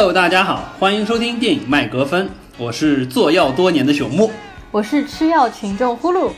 Hello，大家好，欢迎收听电影麦格芬，我是做药多年的朽木。我是吃药群众呼噜。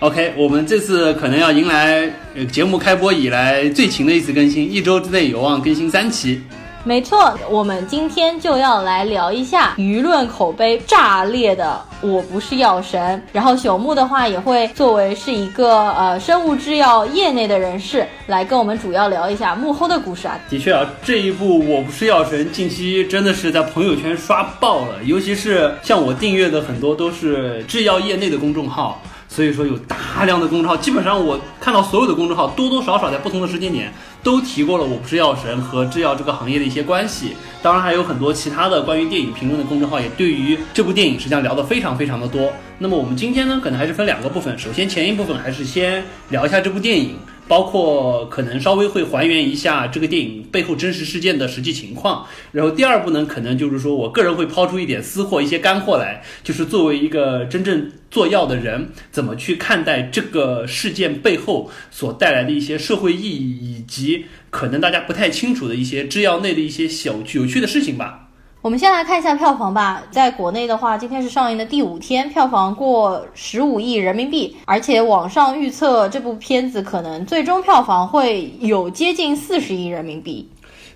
OK，我们这次可能要迎来呃节目开播以来最勤的一次更新，一周之内有望更新三期。没错，我们今天就要来聊一下舆论口碑炸裂的《我不是药神》，然后朽木的话也会作为是一个呃生物制药业内的人士来跟我们主要聊一下幕后的故事啊。的确啊，这一部《我不是药神》近期真的是在朋友圈刷爆了，尤其是像我订阅的很多都是制药业内的公众号。所以说有大量的公众号，基本上我看到所有的公众号多多少少在不同的时间点都提过了《我不是药神》和制药这个行业的一些关系。当然还有很多其他的关于电影评论的公众号也对于这部电影实际上聊得非常非常的多。那么我们今天呢，可能还是分两个部分。首先前一部分还是先聊一下这部电影。包括可能稍微会还原一下这个电影背后真实事件的实际情况，然后第二步呢，可能就是说我个人会抛出一点私货、一些干货来，就是作为一个真正做药的人，怎么去看待这个事件背后所带来的一些社会意义，以及可能大家不太清楚的一些制药内的一些小有趣的事情吧。我们先来看一下票房吧。在国内的话，今天是上映的第五天，票房过十五亿人民币，而且网上预测这部片子可能最终票房会有接近四十亿人民币。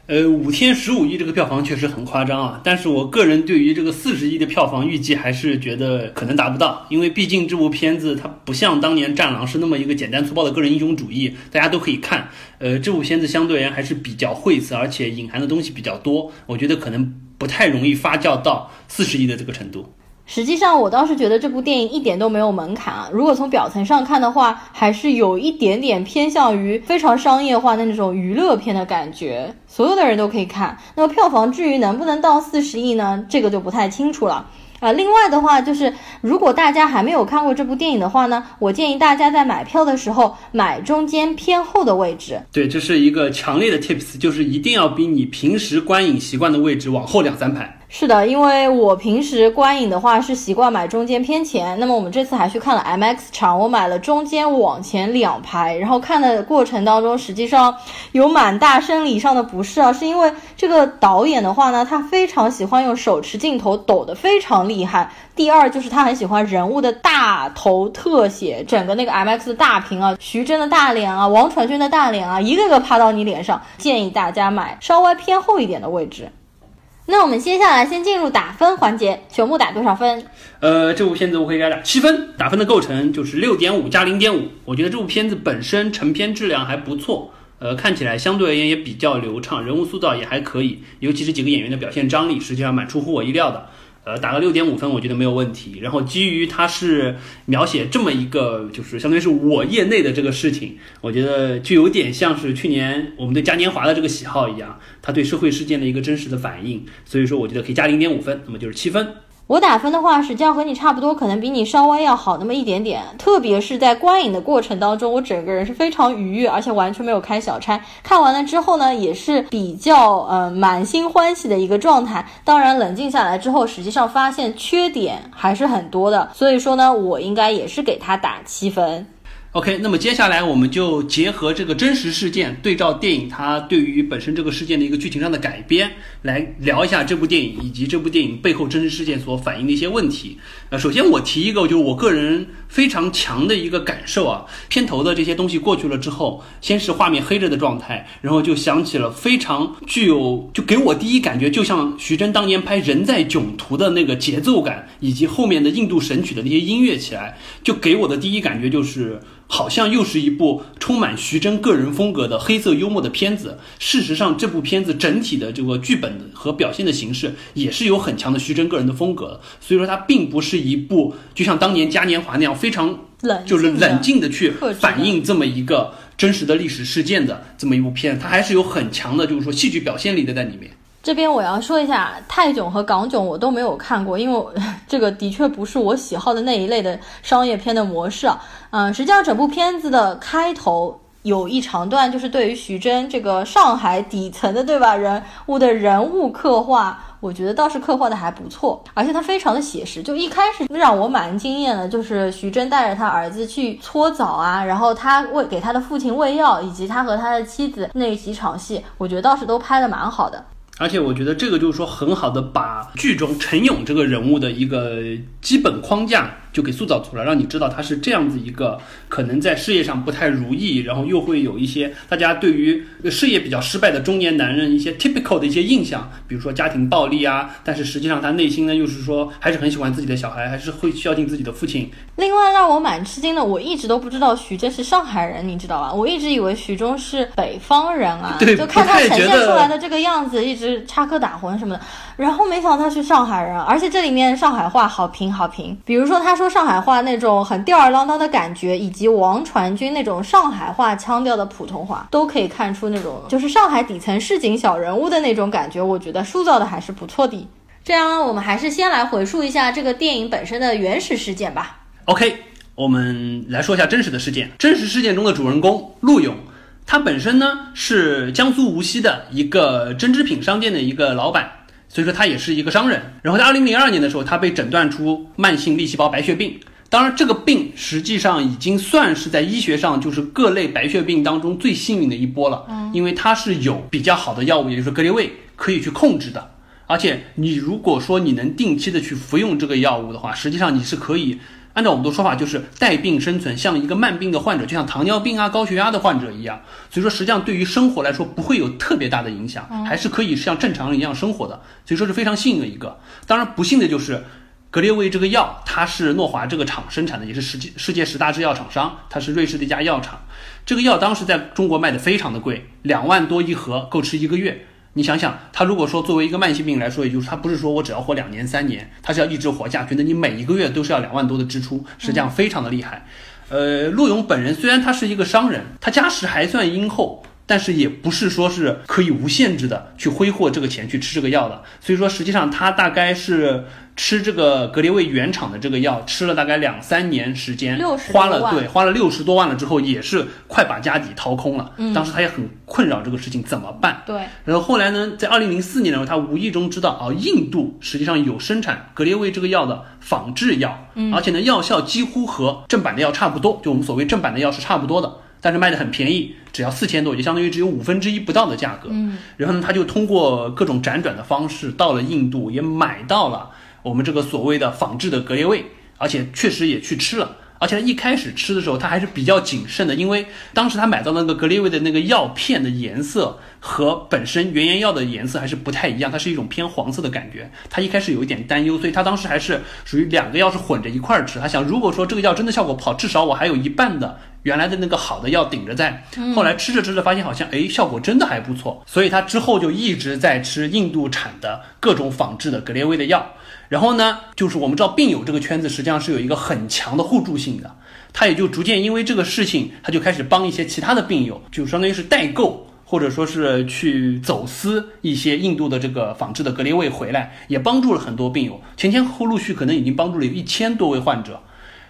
呃，五天十五亿这个票房确实很夸张啊，但是我个人对于这个四十亿的票房预计还是觉得可能达不到，因为毕竟这部片子它不像当年《战狼》是那么一个简单粗暴的个人英雄主义，大家都可以看。呃，这部片子相对而言还是比较晦涩，而且隐含的东西比较多，我觉得可能不太容易发酵到四十亿的这个程度。实际上，我倒是觉得这部电影一点都没有门槛啊。如果从表层上看的话，还是有一点点偏向于非常商业化的那种娱乐片的感觉，所有的人都可以看。那么票房至于能不能到四十亿呢？这个就不太清楚了。啊，另外的话就是，如果大家还没有看过这部电影的话呢，我建议大家在买票的时候买中间偏后的位置。对，这是一个强烈的 tips，就是一定要比你平时观影习惯的位置往后两三排。是的，因为我平时观影的话是习惯买中间偏前，那么我们这次还去看了 MX 场，我买了中间往前两排，然后看的过程当中，实际上有蛮大生理上的不适啊，是因为这个导演的话呢，他非常喜欢用手持镜头抖得非常厉害。第二就是他很喜欢人物的大头特写，整个那个 MX 的大屏啊，徐峥的大脸啊，王传君的大脸啊，一个个趴到你脸上，建议大家买稍微偏后一点的位置。那我们接下来先进入打分环节，全部打多少分？呃，这部片子我可以给它打七分，打分的构成就是六点五加零点五。我觉得这部片子本身成片质量还不错，呃，看起来相对而言也比较流畅，人物塑造也还可以，尤其是几个演员的表现张力，实际上蛮出乎我意料的。呃，打个六点五分，我觉得没有问题。然后基于它是描写这么一个，就是相当于是我业内的这个事情，我觉得就有点像是去年我们对嘉年华的这个喜好一样，它对社会事件的一个真实的反应。所以说，我觉得可以加零点五分，那么就是七分。我打分的话，实际上和你差不多，可能比你稍微要好那么一点点。特别是在观影的过程当中，我整个人是非常愉悦，而且完全没有开小差。看完了之后呢，也是比较呃满心欢喜的一个状态。当然，冷静下来之后，实际上发现缺点还是很多的。所以说呢，我应该也是给他打七分。OK，那么接下来我们就结合这个真实事件，对照电影它对于本身这个事件的一个剧情上的改编，来聊一下这部电影以及这部电影背后真实事件所反映的一些问题。呃，首先我提一个，就是我个人非常强的一个感受啊，片头的这些东西过去了之后，先是画面黑着的状态，然后就想起了非常具有，就给我第一感觉就像徐峥当年拍《人在囧途》的那个节奏感，以及后面的印度神曲的那些音乐起来，就给我的第一感觉就是。好像又是一部充满徐峥个人风格的黑色幽默的片子。事实上，这部片子整体的这个剧本和表现的形式也是有很强的徐峥个人的风格。所以说，它并不是一部就像当年嘉年华那样非常冷就是冷静的去反映这么一个真实的历史事件的这么一部片，它还是有很强的就是说戏剧表现力的在里面。这边我要说一下，泰囧和港囧我都没有看过，因为这个的确不是我喜好的那一类的商业片的模式啊。嗯，实际上整部片子的开头有一长段，就是对于徐峥这个上海底层的对吧人物的人物刻画。我觉得倒是刻画的还不错，而且它非常的写实。就一开始让我蛮惊艳的，就是徐峥带着他儿子去搓澡啊，然后他喂给他的父亲喂药，以及他和他的妻子那几场戏，我觉得倒是都拍的蛮好的。而且我觉得这个就是说很好的把剧中陈勇这个人物的一个基本框架就给塑造出来，让你知道他是这样子一个可能在事业上不太如意，然后又会有一些大家对于事业比较失败的中年男人一些 typical 的一些印象，比如说家庭暴力啊，但是实际上他内心呢又是说还是很喜欢自己的小孩，还是会孝敬自己的父亲。另外让我蛮吃惊的，我一直都不知道徐峥是上海人，你知道吧？我一直以为徐峥是北方人啊，对就看他呈现出来的这个样子，一直插科打诨什么的。然后没想到他是上海人，而且这里面上海话好评好评。比如说他说上海话那种很吊儿郎当的感觉，以及王传君那种上海话腔调的普通话，都可以看出那种就是上海底层市井小人物的那种感觉。我觉得塑造的还是不错的。这样，我们还是先来回述一下这个电影本身的原始事件吧。OK，我们来说一下真实的事件。真实事件中的主人公陆勇，他本身呢是江苏无锡的一个针织品商店的一个老板，所以说他也是一个商人。然后在二零零二年的时候，他被诊断出慢性粒细胞白血病。当然，这个病实际上已经算是在医学上就是各类白血病当中最幸运的一波了，因为它是有比较好的药物，也就是格列卫可以去控制的。而且你如果说你能定期的去服用这个药物的话，实际上你是可以按照我们的说法，就是带病生存，像一个慢病的患者，就像糖尿病啊、高血压的患者一样。所以说，实际上对于生活来说不会有特别大的影响，还是可以像正常人一样生活的。所以说是非常幸运的一个。当然不幸的就是。格列卫这个药，它是诺华这个厂生产的，也是世界世界十大制药厂商，它是瑞士的一家药厂。这个药当时在中国卖的非常的贵，两万多一盒，够吃一个月。你想想，他如果说作为一个慢性病来说，也就是他不是说我只要活两年三年，他是要一直活下去，那你每一个月都是要两万多的支出，实际上非常的厉害。呃，陆勇本人虽然他是一个商人，他家世还算殷厚。但是也不是说是可以无限制的去挥霍这个钱去吃这个药的，所以说实际上他大概是吃这个格列卫原厂的这个药，吃了大概两三年时间，花了对花了六十多万了之后，也是快把家底掏空了。当时他也很困扰这个事情怎么办。对，然后后来呢，在二零零四年的时候，他无意中知道啊，印度实际上有生产格列卫这个药的仿制药，而且呢药效几乎和正版的药差不多，就我们所谓正版的药是差不多的。但是卖的很便宜，只要四千多，也相当于只有五分之一不到的价格。嗯，然后呢，他就通过各种辗转的方式到了印度，也买到了我们这个所谓的仿制的格列卫，而且确实也去吃了。而且他一开始吃的时候，他还是比较谨慎的，因为当时他买到那个格列卫的那个药片的颜色和本身原研药的颜色还是不太一样，它是一种偏黄色的感觉。他一开始有一点担忧，所以他当时还是属于两个药是混着一块儿吃。他想，如果说这个药真的效果不好，至少我还有一半的原来的那个好的药顶着在。后来吃着吃着发现好像哎效果真的还不错，所以他之后就一直在吃印度产的各种仿制的格列卫的药。然后呢，就是我们知道病友这个圈子实际上是有一个很强的互助性的，他也就逐渐因为这个事情，他就开始帮一些其他的病友，就相当于是代购。或者说是去走私一些印度的这个仿制的格列卫回来，也帮助了很多病友，前前后后陆续可能已经帮助了有一千多位患者。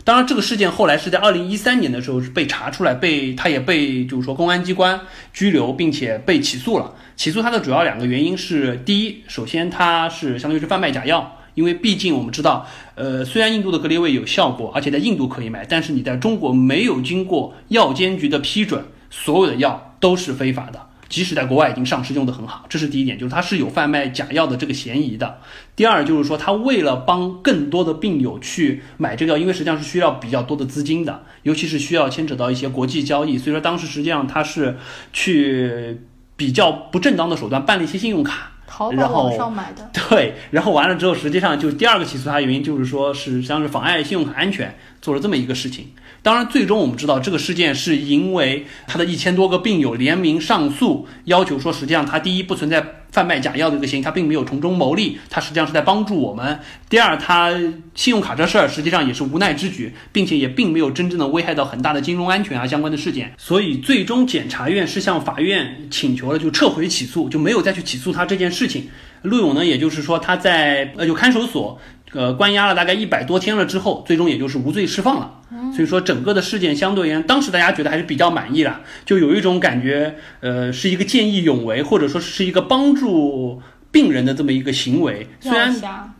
当然，这个事件后来是在二零一三年的时候是被查出来，被他也被就是说公安机关拘留，并且被起诉了。起诉他的主要两个原因是：第一，首先他是相当于是贩卖假药，因为毕竟我们知道，呃，虽然印度的格列卫有效果，而且在印度可以买，但是你在中国没有经过药监局的批准，所有的药都是非法的。即使在国外已经上市用的很好，这是第一点，就是它是有贩卖假药的这个嫌疑的。第二就是说，他为了帮更多的病友去买这个药，因为实际上是需要比较多的资金的，尤其是需要牵扯到一些国际交易，所以说当时实际上他是去比较不正当的手段办了一些信用卡。淘宝网上买的。对，然后完了之后，实际上就第二个起诉他的原因就是说是像是妨碍信用卡安全，做了这么一个事情。当然，最终我们知道这个事件是因为他的一千多个病友联名上诉，要求说实际上他第一不存在贩卖假药的这个嫌疑，他并没有从中牟利，他实际上是在帮助我们。第二，他信用卡这事儿实际上也是无奈之举，并且也并没有真正的危害到很大的金融安全啊相关的事件。所以最终检察院是向法院请求了，就撤回起诉，就没有再去起诉他这件事情。陆勇呢，也就是说他在呃就看守所呃关押了大概一百多天了之后，最终也就是无罪释放了。所以说整个的事件相对而言，当时大家觉得还是比较满意的，就有一种感觉，呃，是一个见义勇为，或者说是一个帮助病人的这么一个行为。虽然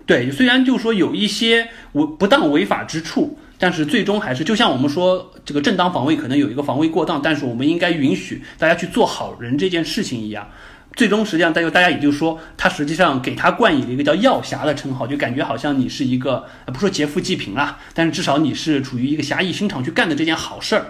对，虽然就说有一些违不当违法之处，但是最终还是就像我们说这个正当防卫可能有一个防卫过当，但是我们应该允许大家去做好人这件事情一样。最终实际上，大家大家也就说，他实际上给他冠以了一个叫药侠的称号，就感觉好像你是一个不说劫富济贫啦，但是至少你是处于一个侠义心肠去干的这件好事儿。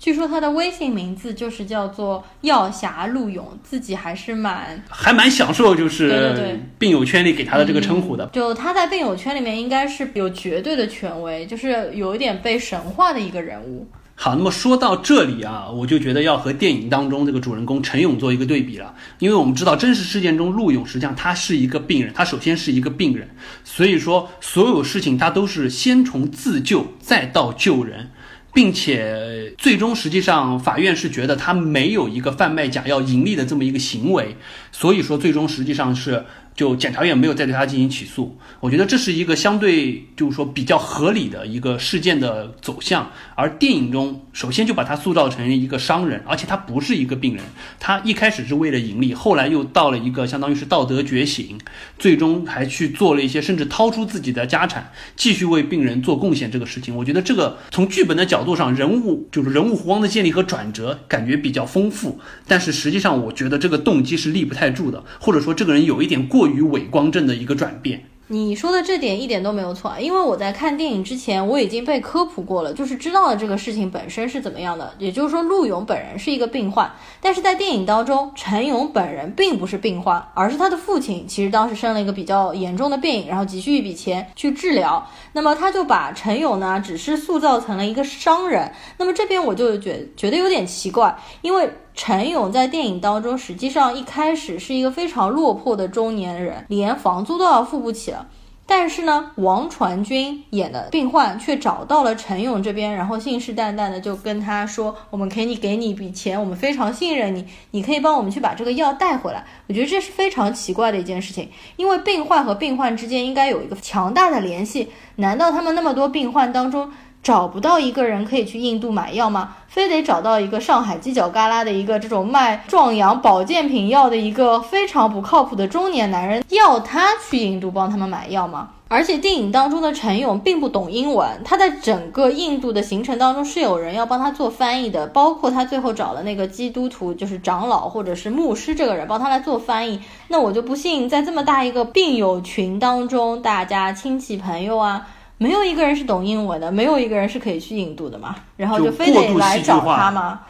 据说他的微信名字就是叫做药侠陆勇，自己还是蛮还蛮享受，就是病友圈里给他的这个称呼的。就他在病友圈里面应该是有绝对的权威，就是有一点被神化的一个人物。好，那么说到这里啊，我就觉得要和电影当中这个主人公陈勇做一个对比了，因为我们知道真实事件中陆勇实际上他是一个病人，他首先是一个病人，所以说所有事情他都是先从自救再到救人。并且最终实际上法院是觉得他没有一个贩卖假药盈利的这么一个行为，所以说最终实际上是就检察院没有再对他进行起诉。我觉得这是一个相对就是说比较合理的一个事件的走向。而电影中首先就把他塑造成一个商人，而且他不是一个病人，他一开始是为了盈利，后来又到了一个相当于是道德觉醒，最终还去做了一些甚至掏出自己的家产继续为病人做贡献这个事情。我觉得这个从剧本的角度上，人物就是人物弧光的建立和转折，感觉比较丰富。但是实际上，我觉得这个动机是立不太住的，或者说这个人有一点过过于伪光正的一个转变。你说的这点一点都没有错，因为我在看电影之前我已经被科普过了，就是知道了这个事情本身是怎么样的。也就是说，陆勇本人是一个病患，但是在电影当中，陈勇本人并不是病患，而是他的父亲。其实当时生了一个比较严重的病，然后急需一笔钱去治疗，那么他就把陈勇呢，只是塑造成了一个商人。那么这边我就觉觉得有点奇怪，因为。陈勇在电影当中，实际上一开始是一个非常落魄的中年人，连房租都要付不起了。但是呢，王传君演的病患却找到了陈勇这边，然后信誓旦旦的就跟他说：“我们可以给你一笔钱，我们非常信任你，你可以帮我们去把这个药带回来。”我觉得这是非常奇怪的一件事情，因为病患和病患之间应该有一个强大的联系。难道他们那么多病患当中？找不到一个人可以去印度买药吗？非得找到一个上海犄角旮旯的一个这种卖壮阳保健品药的一个非常不靠谱的中年男人，要他去印度帮他们买药吗？而且电影当中的陈勇并不懂英文，他在整个印度的行程当中是有人要帮他做翻译的，包括他最后找了那个基督徒，就是长老或者是牧师这个人帮他来做翻译。那我就不信，在这么大一个病友群当中，大家亲戚朋友啊。没有一个人是懂英文的，没有一个人是可以去印度的嘛，然后就非得来找他吗？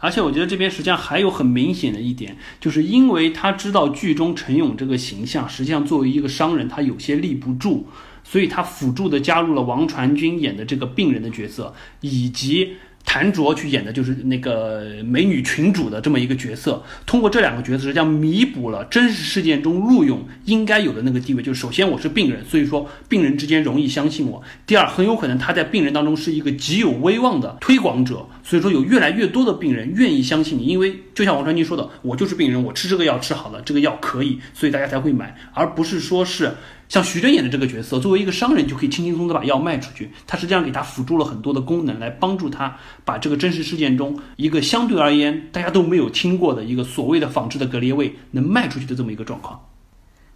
而且我觉得这边实际上还有很明显的一点，就是因为他知道剧中陈勇这个形象，实际上作为一个商人，他有些立不住，所以他辅助的加入了王传君演的这个病人的角色，以及。谭卓去演的就是那个美女群主的这么一个角色，通过这两个角色，实际上弥补了真实事件中陆勇应该有的那个地位。就是首先我是病人，所以说病人之间容易相信我；第二，很有可能他在病人当中是一个极有威望的推广者，所以说有越来越多的病人愿意相信你。因为就像王传君说的，我就是病人，我吃这个药吃好了，这个药可以，所以大家才会买，而不是说是。像徐峥演的这个角色，作为一个商人，就可以轻轻松松的把药卖出去。他实际上给他辅助了很多的功能，来帮助他把这个真实事件中一个相对而言大家都没有听过的一个所谓的仿制的格列卫能卖出去的这么一个状况。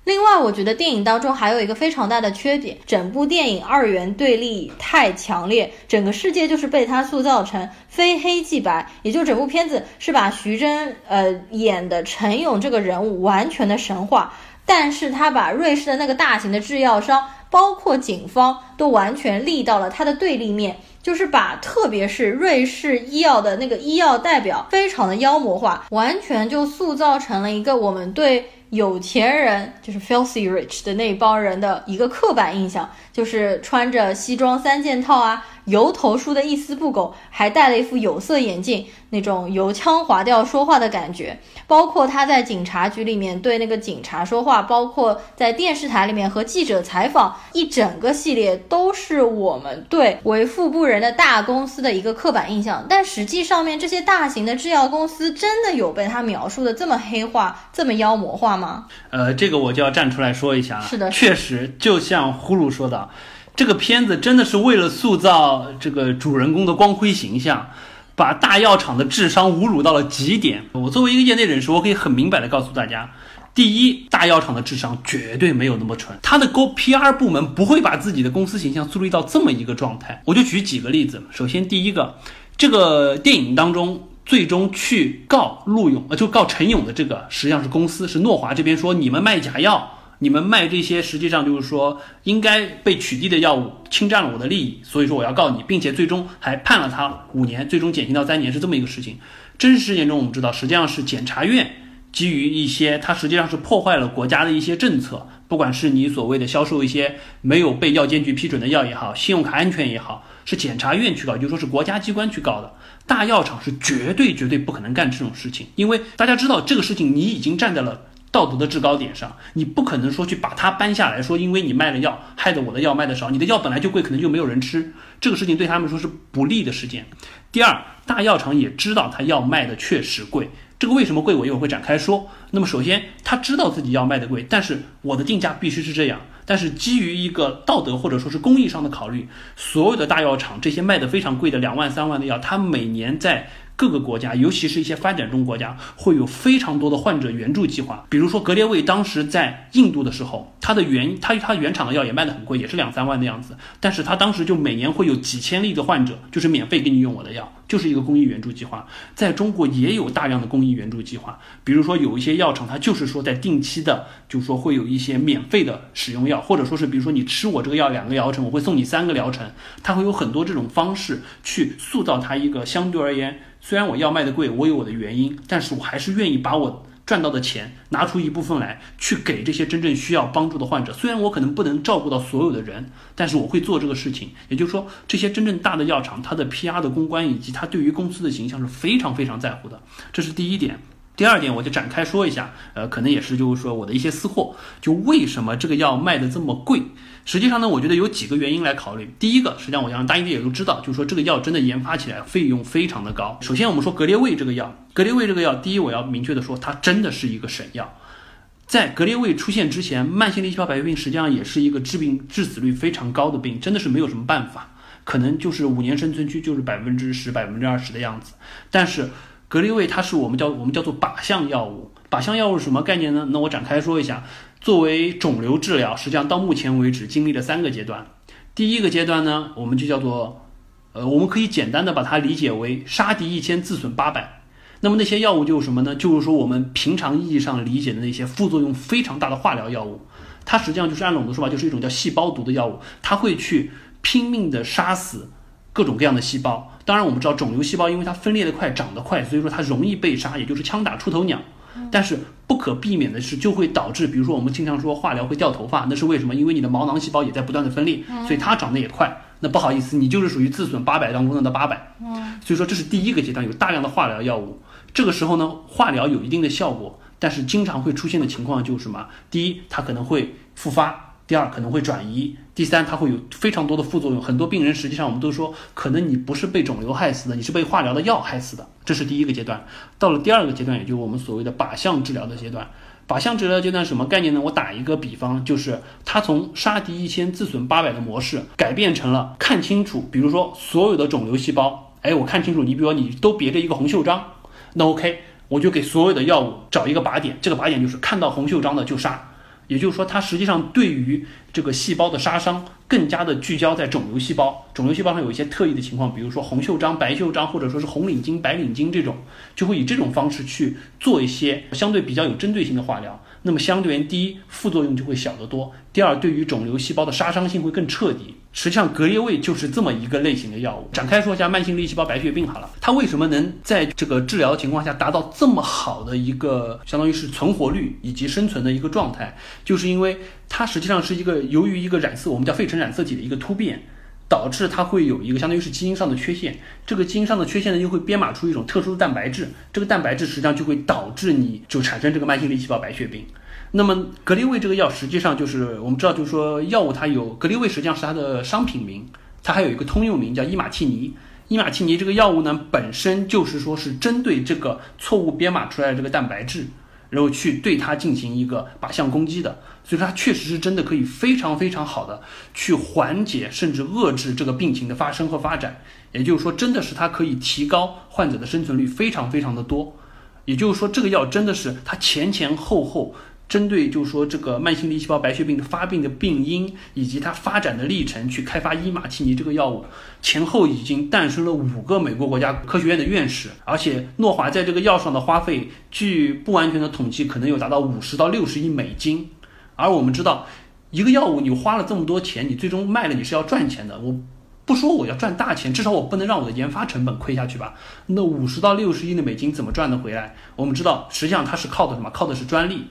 另外，我觉得电影当中还有一个非常大的缺点，整部电影二元对立太强烈，整个世界就是被他塑造成非黑即白，也就整部片子是把徐峥呃演的陈勇这个人物完全的神化。但是他把瑞士的那个大型的制药商，包括警方，都完全立到了他的对立面，就是把特别是瑞士医药的那个医药代表，非常的妖魔化，完全就塑造成了一个我们对有钱人，就是 filthy rich 的那帮人的一个刻板印象，就是穿着西装三件套啊。油头梳的一丝不苟，还戴了一副有色眼镜，那种油腔滑调说话的感觉。包括他在警察局里面对那个警察说话，包括在电视台里面和记者采访，一整个系列都是我们对为富不仁的大公司的一个刻板印象。但实际上面这些大型的制药公司真的有被他描述的这么黑化、这么妖魔化吗？呃，这个我就要站出来说一下了。是的，确实，就像呼噜说的。这个片子真的是为了塑造这个主人公的光辉形象，把大药厂的智商侮辱到了极点。我作为一个业内人士，我可以很明白的告诉大家：第一，大药厂的智商绝对没有那么蠢，他的 Go PR 部门不会把自己的公司形象树立到这么一个状态。我就举几个例子。首先，第一个，这个电影当中最终去告陆勇，呃，就告陈勇的这个实际上是公司，是诺华这边说你们卖假药，你们卖这些实际上就是说应该被取缔的药物，侵占了我的利益，所以说我要告你，并且最终还判了他五年，最终减刑到三年，是这么一个事情。真实事件中我们知道，实际上是检察院基于一些，它实际上是破坏了国家的一些政策，不管是你所谓的销售一些没有被药监局批准的药也好，信用卡安全也好，是检察院去告，就说是国家机关去告的。大药厂是绝对绝对不可能干这种事情，因为大家知道这个事情你已经站在了道德的制高点上，你不可能说去把它搬下来说，因为你卖了药，害得我的药卖的少，你的药本来就贵，可能就没有人吃，这个事情对他们说是不利的事件。第二，大药厂也知道他药卖的确实贵，这个为什么贵，我一会儿会展开说。那么首先他知道自己药卖的贵，但是我的定价必须是这样。但是基于一个道德或者说是公益上的考虑，所有的大药厂这些卖的非常贵的两万三万的药，它每年在各个国家，尤其是一些发展中国家，会有非常多的患者援助计划。比如说格列卫当时在印度的时候，它的原它它原厂的药也卖的很贵，也是两三万的样子。但是它当时就每年会有几千例的患者，就是免费给你用我的药，就是一个公益援助计划。在中国也有大量的公益援助计划，比如说有一些药厂，它就是说在定期的，就是说会有一些免费的使用药，或者说是比如说你吃我这个药两个疗程，我会送你三个疗程，它会有很多这种方式去塑造它一个相对而言。虽然我药卖的贵，我有我的原因，但是我还是愿意把我赚到的钱拿出一部分来，去给这些真正需要帮助的患者。虽然我可能不能照顾到所有的人，但是我会做这个事情。也就是说，这些真正大的药厂，它的 PR 的公关以及它对于公司的形象是非常非常在乎的，这是第一点。第二点，我就展开说一下，呃，可能也是就是说我的一些私货，就为什么这个药卖的这么贵？实际上呢，我觉得有几个原因来考虑。第一个，实际上我想大家也都知道，就是说这个药真的研发起来费用非常的高。首先我们说格列卫这个药，格列卫这个药，第一我要明确的说，它真的是一个神药。在格列卫出现之前，慢性粒细胞白血病实际上也是一个致病致死率非常高的病，真的是没有什么办法，可能就是五年生存区就是百分之十、百分之二十的样子。但是格列卫它是我们叫我们叫做靶向药物，靶向药物是什么概念呢？那我展开说一下。作为肿瘤治疗，实际上到目前为止经历了三个阶段。第一个阶段呢，我们就叫做，呃，我们可以简单的把它理解为杀敌一千自损八百。那么那些药物就是什么呢？就是说我们平常意义上理解的那些副作用非常大的化疗药物。它实际上就是按我们的说法，就是一种叫细胞毒的药物，它会去拼命的杀死各种各样的细胞。当然我们知道肿瘤细胞因为它分裂的快，长得快，所以说它容易被杀，也就是枪打出头鸟。但是不可避免的是，就会导致，比如说我们经常说化疗会掉头发，那是为什么？因为你的毛囊细胞也在不断的分裂，所以它长得也快。那不好意思，你就是属于自损八百当中的那八百。所以说这是第一个阶段，有大量的化疗药物。这个时候呢，化疗有一定的效果，但是经常会出现的情况就是什么？第一，它可能会复发。第二可能会转移，第三它会有非常多的副作用，很多病人实际上我们都说，可能你不是被肿瘤害死的，你是被化疗的药害死的，这是第一个阶段。到了第二个阶段，也就是我们所谓的靶向治疗的阶段。靶向治疗阶段什么概念呢？我打一个比方，就是它从杀敌一千自损八百的模式，改变成了看清楚，比如说所有的肿瘤细胞，哎，我看清楚，你比如说你都别着一个红袖章，那 OK，我就给所有的药物找一个靶点，这个靶点就是看到红袖章的就杀。也就是说，它实际上对于这个细胞的杀伤更加的聚焦在肿瘤细胞。肿瘤细胞上有一些特异的情况，比如说红袖章、白袖章，或者说是红领巾、白领巾这种，就会以这种方式去做一些相对比较有针对性的化疗。那么相对于第一，副作用就会小得多；第二，对于肿瘤细胞的杀伤性会更彻底。实际上，格列卫就是这么一个类型的药物。展开说一下慢性粒细胞白血病好了，它为什么能在这个治疗的情况下达到这么好的一个相当于是存活率以及生存的一个状态？就是因为它实际上是一个由于一个染色，我们叫费城染色体的一个突变。导致它会有一个相当于是基因上的缺陷，这个基因上的缺陷呢，又会编码出一种特殊的蛋白质，这个蛋白质实际上就会导致你就产生这个慢性粒细胞白血病。那么格列卫这个药实际上就是我们知道，就是说药物它有格列卫实际上是它的商品名，它还有一个通用名叫伊马替尼。伊马替尼这个药物呢，本身就是说是针对这个错误编码出来的这个蛋白质。然后去对它进行一个靶向攻击的，所以说它确实是真的可以非常非常好的去缓解甚至遏制这个病情的发生和发展。也就是说，真的是它可以提高患者的生存率非常非常的多。也就是说，这个药真的是它前前后后针对就是说这个慢性粒细胞白血病的发病的病因以及它发展的历程去开发伊马替尼这个药物，前后已经诞生了五个美国国家科学院的院士，而且诺华在这个药上的花费，据不完全的统计，可能有达到五十到六十亿美金。而我们知道，一个药物你花了这么多钱，你最终卖了你是要赚钱的。我不说我要赚大钱，至少我不能让我的研发成本亏下去吧？那五十到六十亿的美金怎么赚得回来？我们知道，实际上它是靠的什么？靠的是专利。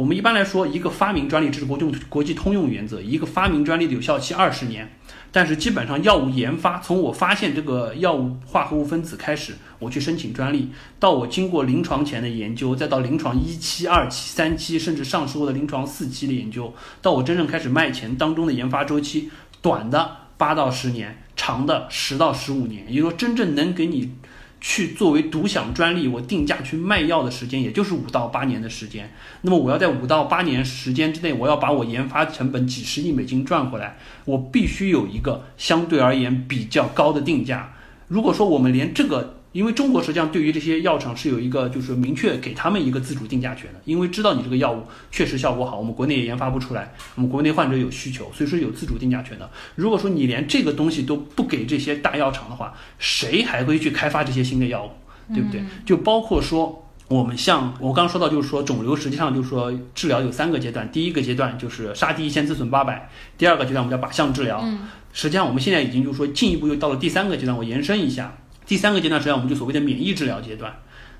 我们一般来说，一个发明专利这是国际国际通用原则，一个发明专利的有效期二十年。但是基本上药物研发，从我发现这个药物化合物分子开始，我去申请专利，到我经过临床前的研究，再到临床一期、二期、三期，甚至上市后的临床四期的研究，到我真正开始卖钱当中的研发周期，短的八到十年，长的十到十五年。也就是说，真正能给你。去作为独享专利，我定价去卖药的时间，也就是五到八年的时间。那么我要在五到八年时间之内，我要把我研发成本几十亿美金赚回来，我必须有一个相对而言比较高的定价。如果说我们连这个，因为中国实际上对于这些药厂是有一个，就是明确给他们一个自主定价权的，因为知道你这个药物确实效果好，我们国内也研发不出来，我们国内患者有需求，所以说有自主定价权的。如果说你连这个东西都不给这些大药厂的话，谁还会去开发这些新的药物，对不对？就包括说我们像我刚刚说到，就是说肿瘤实际上就是说治疗有三个阶段，第一个阶段就是杀敌一千自损八百，第二个阶段我们叫靶向治疗，实际上我们现在已经就是说进一步又到了第三个阶段，我延伸一下。第三个阶段实际上我们就所谓的免疫治疗阶段。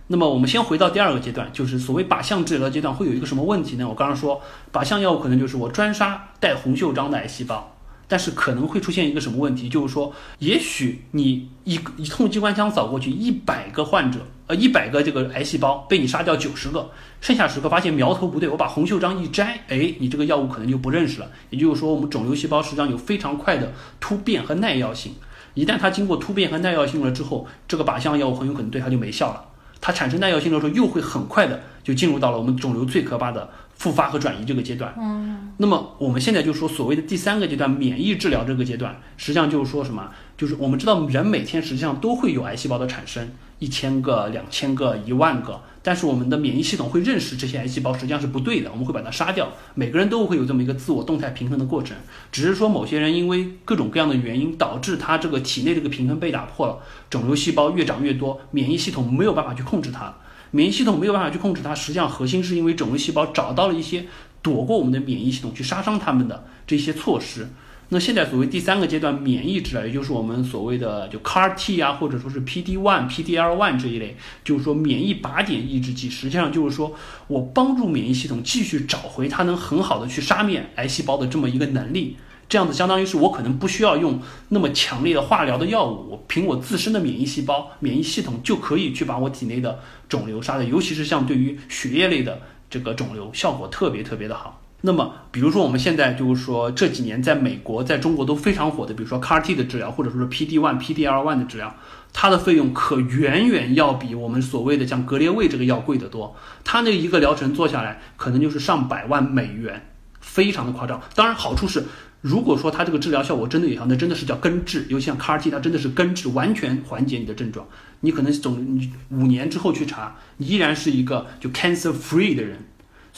那么我们先回到第二个阶段，就是所谓靶向治疗阶段会有一个什么问题呢？我刚刚说靶向药物可能就是我专杀带红袖章的癌细胞，但是可能会出现一个什么问题？就是说，也许你一一通机关枪扫过去，一百个患者，呃，一百个这个癌细胞被你杀掉九十个，剩下十个发现苗头不对，我把红袖章一摘，哎，你这个药物可能就不认识了。也就是说，我们肿瘤细胞实际上有非常快的突变和耐药性。一旦它经过突变和耐药性了之后，这个靶向药物很有可能对它就没效了。它产生耐药性的时候，又会很快的就进入到了我们肿瘤最可怕的复发和转移这个阶段。嗯，那么我们现在就说所谓的第三个阶段免疫治疗这个阶段，实际上就是说什么？就是我们知道人每天实际上都会有癌细胞的产生，一千个、两千个、一万个。但是我们的免疫系统会认识这些癌细胞实际上是不对的，我们会把它杀掉。每个人都会有这么一个自我动态平衡的过程，只是说某些人因为各种各样的原因导致他这个体内这个平衡被打破了，肿瘤细胞越长越多，免疫系统没有办法去控制它。免疫系统没有办法去控制它，实际上核心是因为肿瘤细胞找到了一些躲过我们的免疫系统去杀伤它们的这些措施。那现在所谓第三个阶段免疫治疗，也就是我们所谓的就 CAR T 啊，或者说是 PD one、PDL one 这一类，就是说免疫靶点抑制剂，实际上就是说我帮助免疫系统继续找回它能很好的去杀灭癌细胞的这么一个能力。这样子相当于是我可能不需要用那么强烈的化疗的药物，我凭我自身的免疫细胞、免疫系统就可以去把我体内的肿瘤杀的，尤其是像对于血液类的这个肿瘤，效果特别特别的好。那么，比如说我们现在就是说这几年在美国、在中国都非常火的，比如说 CAR T 的治疗，或者说是 PD one、PDL one 的治疗，它的费用可远远要比我们所谓的像格列卫这个药贵得多。它那一个疗程做下来，可能就是上百万美元，非常的夸张。当然，好处是，如果说它这个治疗效果真的有效，那真的是叫根治。尤其像 CAR T，它真的是根治，完全缓解你的症状。你可能总你五年之后去查，你依然是一个就 cancer free 的人。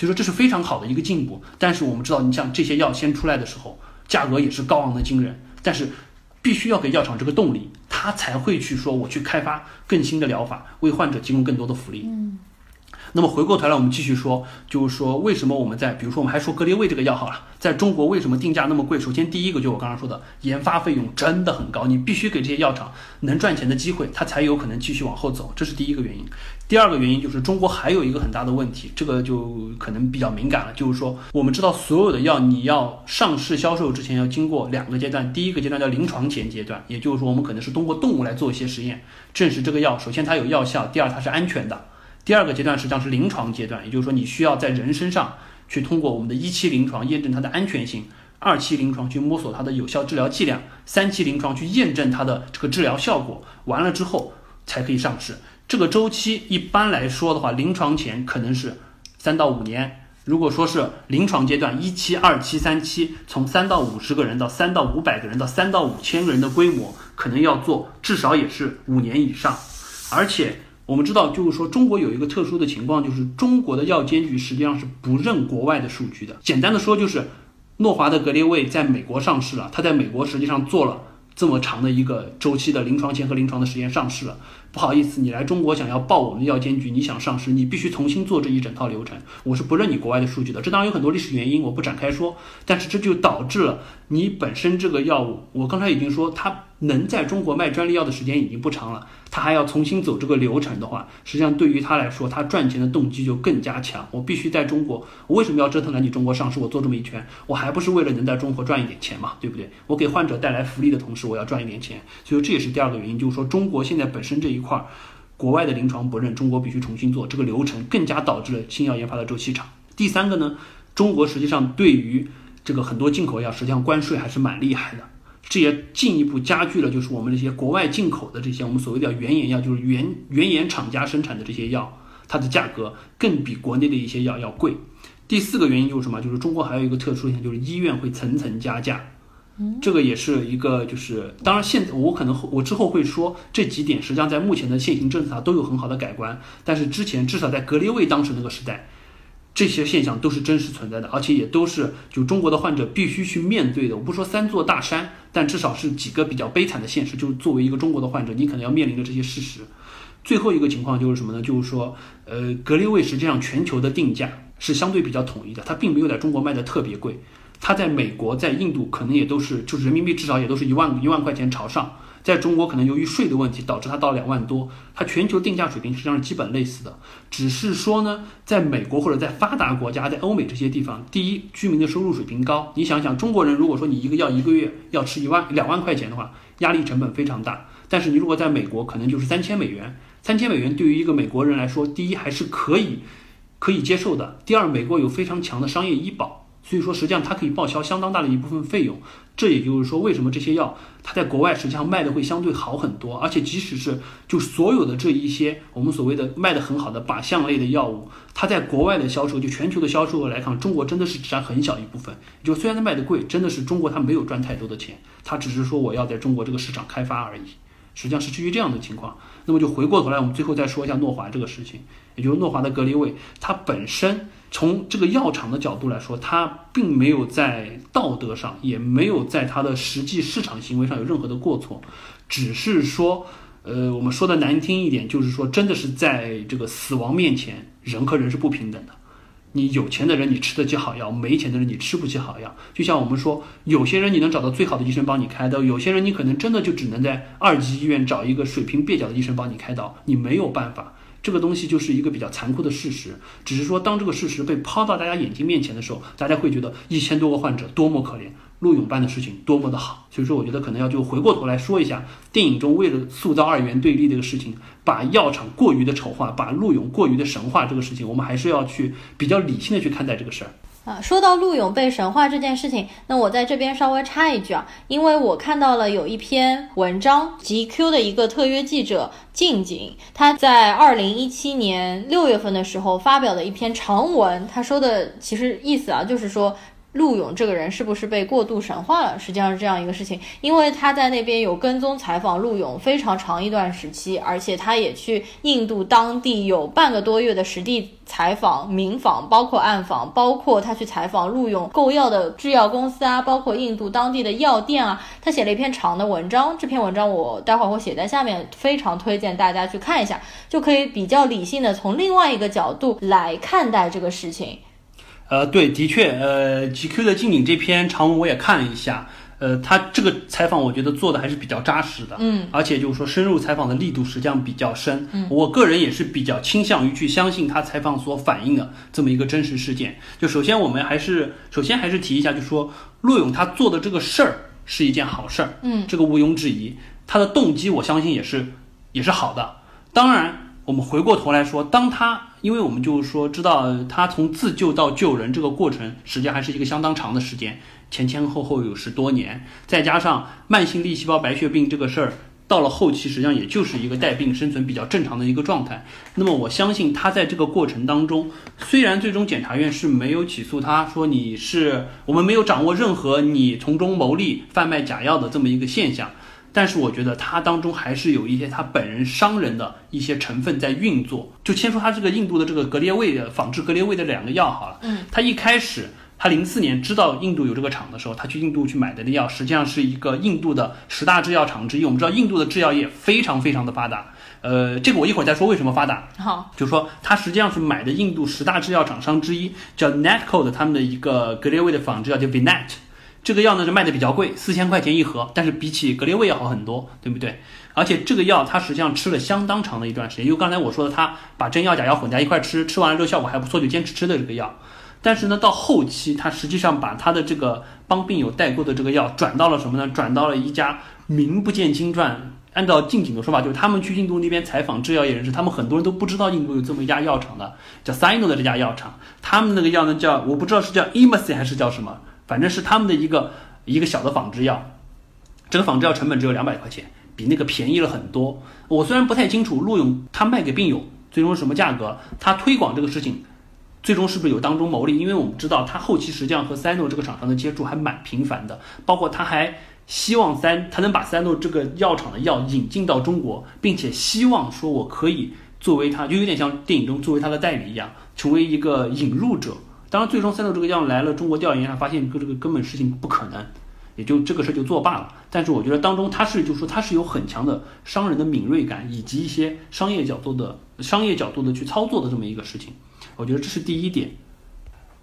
所以说这是非常好的一个进步，但是我们知道，你像这些药先出来的时候，价格也是高昂的惊人，但是必须要给药厂这个动力，他才会去说我去开发更新的疗法，为患者提供更多的福利。嗯。那么回过头来，我们继续说，就是说为什么我们在，比如说我们还说格列卫这个药好了，在中国为什么定价那么贵？首先第一个就我刚刚说的，研发费用真的很高，你必须给这些药厂能赚钱的机会，它才有可能继续往后走，这是第一个原因。第二个原因就是中国还有一个很大的问题，这个就可能比较敏感了，就是说我们知道所有的药你要上市销售之前要经过两个阶段，第一个阶段叫临床前阶段，也就是说我们可能是通过动物来做一些实验，证实这个药首先它有药效，第二它是安全的。第二个阶段实际上是临床阶段，也就是说你需要在人身上去通过我们的一期临床验证它的安全性，二期临床去摸索它的有效治疗剂量，三期临床去验证它的这个治疗效果，完了之后才可以上市。这个周期一般来说的话，临床前可能是三到五年。如果说是临床阶段一期、二期、三期，从三到五十个人到三到五百个人到三到五千个人的规模，可能要做至少也是五年以上，而且。我们知道，就是说中国有一个特殊的情况，就是中国的药监局实际上是不认国外的数据的。简单的说，就是诺华的格列卫在美国上市了，它在美国实际上做了这么长的一个周期的临床前和临床的实验上市了。不好意思，你来中国想要报我们的药监局，你想上市，你必须重新做这一整套流程。我是不认你国外的数据的。这当然有很多历史原因，我不展开说。但是这就导致了你本身这个药物，我刚才已经说它能在中国卖专利药的时间已经不长了，他还要重新走这个流程的话，实际上对于他来说，他赚钱的动机就更加强。我必须在中国，我为什么要折腾来你中国上市？我做这么一圈，我还不是为了能在中国赚一点钱嘛，对不对？我给患者带来福利的同时，我要赚一点钱。所以这也是第二个原因，就是说中国现在本身这一块。国外的临床不认，中国必须重新做这个流程，更加导致了新药研发的周期长。第三个呢，中国实际上对于这个很多进口药，实际上关税还是蛮厉害的，这也进一步加剧了就是我们这些国外进口的这些我们所谓的原研药，就是原原研厂家生产的这些药，它的价格更比国内的一些药要贵。第四个原因就是什么？就是中国还有一个特殊现象，就是医院会层层加价。这个也是一个，就是当然，现在我可能我之后会说这几点，实际上在目前的现行政策上都有很好的改观。但是之前至少在格列卫当时那个时代，这些现象都是真实存在的，而且也都是就中国的患者必须去面对的。我不说三座大山，但至少是几个比较悲惨的现实。就是作为一个中国的患者，你可能要面临着这些事实。最后一个情况就是什么呢？就是说，呃，格列卫实际上全球的定价是相对比较统一的，它并没有在中国卖的特别贵。它在美国、在印度可能也都是，就是人民币至少也都是一万一万块钱朝上。在中国可能由于税的问题，导致它到两万多。它全球定价水平实际上是基本类似的，只是说呢，在美国或者在发达国家，在欧美这些地方，第一，居民的收入水平高。你想想，中国人如果说你一个药一个月要吃一万两万块钱的话，压力成本非常大。但是你如果在美国，可能就是三千美元，三千美元对于一个美国人来说，第一还是可以可以接受的。第二，美国有非常强的商业医保。所以说，实际上它可以报销相当大的一部分费用。这也就是说，为什么这些药它在国外实际上卖的会相对好很多。而且，即使是就所有的这一些我们所谓的卖的很好的靶向类的药物，它在国外的销售，就全球的销售额来看，中国真的是占很小一部分。就虽然它卖的贵，真的是中国它没有赚太多的钱，它只是说我要在中国这个市场开发而已。实际上是基于这样的情况。那么就回过头来，我们最后再说一下诺华这个事情，也就是诺华的格列卫，它本身。从这个药厂的角度来说，它并没有在道德上，也没有在它的实际市场行为上有任何的过错，只是说，呃，我们说的难听一点，就是说，真的是在这个死亡面前，人和人是不平等的。你有钱的人，你吃得起好药；没钱的人，你吃不起好药。就像我们说，有些人你能找到最好的医生帮你开刀，有些人你可能真的就只能在二级医院找一个水平蹩脚的医生帮你开刀，你没有办法。这个东西就是一个比较残酷的事实，只是说当这个事实被抛到大家眼睛面前的时候，大家会觉得一千多个患者多么可怜，陆勇办的事情多么的好。所以说，我觉得可能要就回过头来说一下，电影中为了塑造二元对立这个事情，把药厂过于的丑化，把陆勇过于的神话这个事情，我们还是要去比较理性的去看待这个事儿。啊，说到陆勇被神话这件事情，那我在这边稍微插一句啊，因为我看到了有一篇文章，GQ 的一个特约记者静静，他在二零一七年六月份的时候发表的一篇长文，他说的其实意思啊，就是说。陆勇这个人是不是被过度神化了？实际上是这样一个事情，因为他在那边有跟踪采访陆勇非常长一段时期，而且他也去印度当地有半个多月的实地采访、明访，包括暗访，包括他去采访陆勇购药的制药公司啊，包括印度当地的药店啊，他写了一篇长的文章。这篇文章我待会儿会写在下面，非常推荐大家去看一下，就可以比较理性的从另外一个角度来看待这个事情。呃，对，的确，呃，GQ 的静景这篇长文我也看了一下，呃，他这个采访我觉得做的还是比较扎实的，嗯，而且就是说深入采访的力度实际上比较深，嗯，我个人也是比较倾向于去相信他采访所反映的这么一个真实事件。就首先我们还是首先还是提一下，就说陆勇他做的这个事儿是一件好事儿，嗯，这个毋庸置疑，他的动机我相信也是也是好的。当然，我们回过头来说，当他。因为我们就是说，知道他从自救到救人这个过程，实际上还是一个相当长的时间，前前后后有十多年，再加上慢性粒细胞白血病这个事儿，到了后期实际上也就是一个带病生存比较正常的一个状态。那么我相信他在这个过程当中，虽然最终检察院是没有起诉他，说你是我们没有掌握任何你从中牟利、贩卖假药的这么一个现象。但是我觉得它当中还是有一些他本人商人的一些成分在运作。就先说他这个印度的这个格列卫的仿制格列卫的两个药好了，嗯，他一开始他零四年知道印度有这个厂的时候，他去印度去买的那药，实际上是一个印度的十大制药厂之一。我们知道印度的制药业非常非常的发达，呃，这个我一会儿再说为什么发达。好，就说他实际上是买的印度十大制药厂商之一，叫 Netco 的他们的一个格列卫的仿制药叫 Vinet。这个药呢是卖的比较贵，四千块钱一盒，但是比起格列卫要好很多，对不对？而且这个药它实际上吃了相当长的一段时间，因为刚才我说的，他把真药假药混在一块吃，吃完了之后效果还不错，就坚持吃的这个药。但是呢，到后期他实际上把他的这个帮病友代购的这个药转到了什么呢？转到了一家名不见经传。按照近景的说法，就是他们去印度那边采访制药业人士，他们很多人都不知道印度有这么一家药厂的，叫 Sino 的这家药厂。他们那个药呢叫我不知道是叫 e m a c y 还是叫什么，反正是他们的一个一个小的仿制药。这个仿制药成本只有两百块钱，比那个便宜了很多。我虽然不太清楚陆勇他卖给病友最终什么价格，他推广这个事情。最终是不是有当中牟利？因为我们知道他后期实际上和三诺这个厂商的接触还蛮频繁的，包括他还希望三他能把三诺这个药厂的药引进到中国，并且希望说我可以作为他，就有点像电影中作为他的代理一样，成为一个引入者。当然，最终 Sino 这个药来了中国调研上，发现这个根本事情不可能，也就这个事就作罢了。但是我觉得当中他是就说他是有很强的商人的敏锐感，以及一些商业角度的商业角度的去操作的这么一个事情。我觉得这是第一点，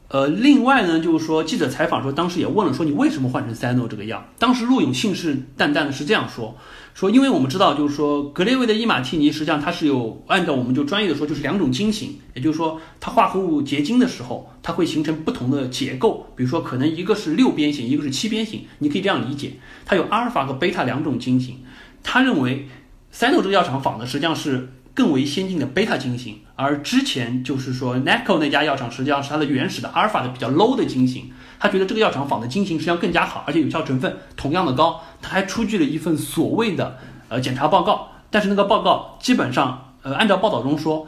呃，另外呢，就是说记者采访说，当时也问了说你为什么换成 Sino 这个药？当时陆勇信誓旦旦的是这样说，说因为我们知道，就是说格列卫的伊马替尼实际上它是有按照我们就专业的说就是两种晶型，也就是说它化合物结晶的时候，它会形成不同的结构，比如说可能一个是六边形，一个是七边形，你可以这样理解，它有阿尔法和贝塔两种晶型。他认为 Sino 这个药厂仿的实际上是。更为先进的贝塔晶型，而之前就是说，Naco 那家药厂实际上是它的原始的阿尔法的比较 low 的晶型，他觉得这个药厂仿的晶型实际上更加好，而且有效成分同样的高，他还出具了一份所谓的呃检查报告，但是那个报告基本上呃按照报道中说。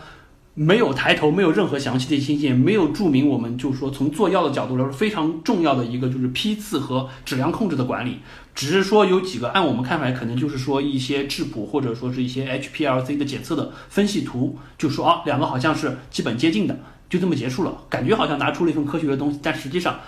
没有抬头，没有任何详细的信息，没有注明我们就是说从做药的角度来说非常重要的一个就是批次和质量控制的管理，只是说有几个按我们看来可能就是说一些质谱或者说是一些 HPLC 的检测的分析图，就说啊两个好像是基本接近的，就这么结束了，感觉好像拿出了一份科学的东西，但实际上。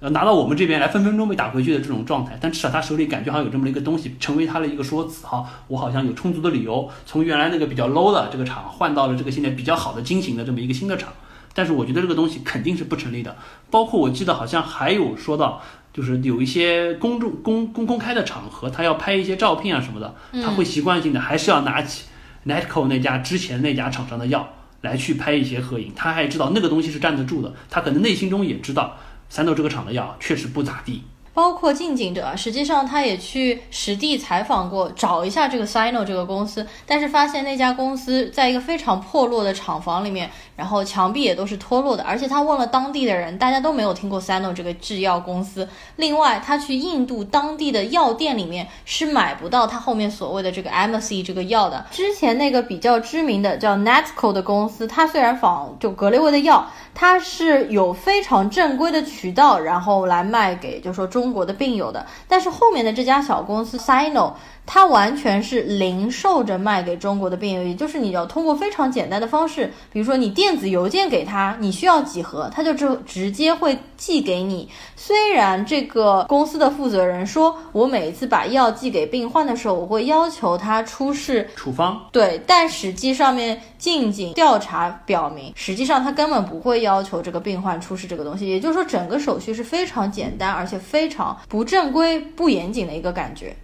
呃，拿到我们这边来，分分钟被打回去的这种状态，但至少他手里感觉好像有这么一个东西，成为他的一个说辞哈。我好像有充足的理由，从原来那个比较 low 的这个厂换到了这个现在比较好的精型的这么一个新的厂。但是我觉得这个东西肯定是不成立的。包括我记得好像还有说到，就是有一些公众公公公开的场合，他要拍一些照片啊什么的，他会习惯性的还是要拿起 Netco 那家之前那家厂商的药来去拍一些合影。他还知道那个东西是站得住的，他可能内心中也知道。三豆这个厂的药确实不咋地。包括近景者，实际上他也去实地采访过，找一下这个 Sino 这个公司，但是发现那家公司在一个非常破落的厂房里面，然后墙壁也都是脱落的，而且他问了当地的人，大家都没有听过 Sino 这个制药公司。另外，他去印度当地的药店里面是买不到他后面所谓的这个 m s c 这个药的。之前那个比较知名的叫 Natco 的公司，它虽然仿就格列卫的药，它是有非常正规的渠道，然后来卖给就说。中国的病友的，但是后面的这家小公司 Sino，它完全是零售着卖给中国的病友，也就是你要通过非常简单的方式，比如说你电子邮件给他，你需要几盒，他就直直接会寄给你。虽然这个公司的负责人说，我每一次把药寄给病患的时候，我会要求他出示处方，对，但实际上面近景调查表明，实际上他根本不会要求这个病患出示这个东西，也就是说整个手续是非常简单，而且非常。不正规、不严谨的一个感觉。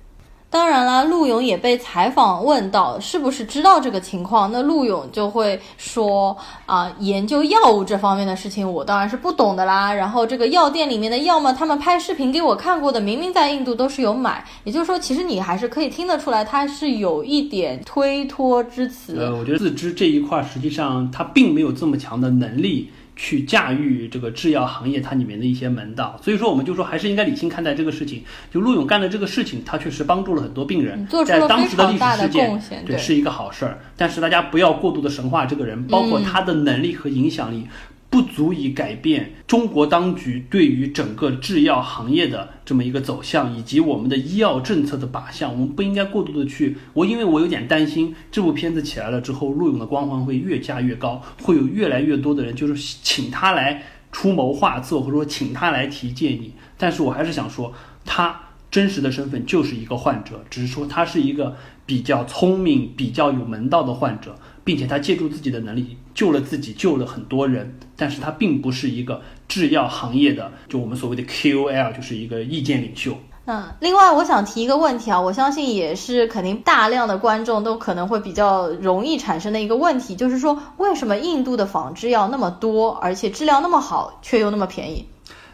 当然啦，陆勇也被采访问到是不是知道这个情况，那陆勇就会说啊，研究药物这方面的事情我当然是不懂的啦。然后这个药店里面的药嘛，他们拍视频给我看过的，明明在印度都是有买。也就是说，其实你还是可以听得出来，他是有一点推脱之词。呃，我觉得自知这一块实际上他并没有这么强的能力。去驾驭这个制药行业它里面的一些门道，所以说我们就说还是应该理性看待这个事情。就陆勇干的这个事情，他确实帮助了很多病人，在当时的历史事件，对，是一个好事儿。但是大家不要过度的神化这个人，包括他的能力和影响力。不足以改变中国当局对于整个制药行业的这么一个走向，以及我们的医药政策的靶向。我们不应该过度的去，我因为我有点担心，这部片子起来了之后，陆勇的光环会越加越高，会有越来越多的人就是请他来出谋划策，或者说请他来提建议。但是我还是想说，他真实的身份就是一个患者，只是说他是一个比较聪明、比较有门道的患者。并且他借助自己的能力救了自己，救了很多人，但是他并不是一个制药行业的，就我们所谓的 KOL，就是一个意见领袖。嗯，另外我想提一个问题啊，我相信也是肯定大量的观众都可能会比较容易产生的一个问题，就是说为什么印度的仿制药那么多，而且质量那么好，却又那么便宜？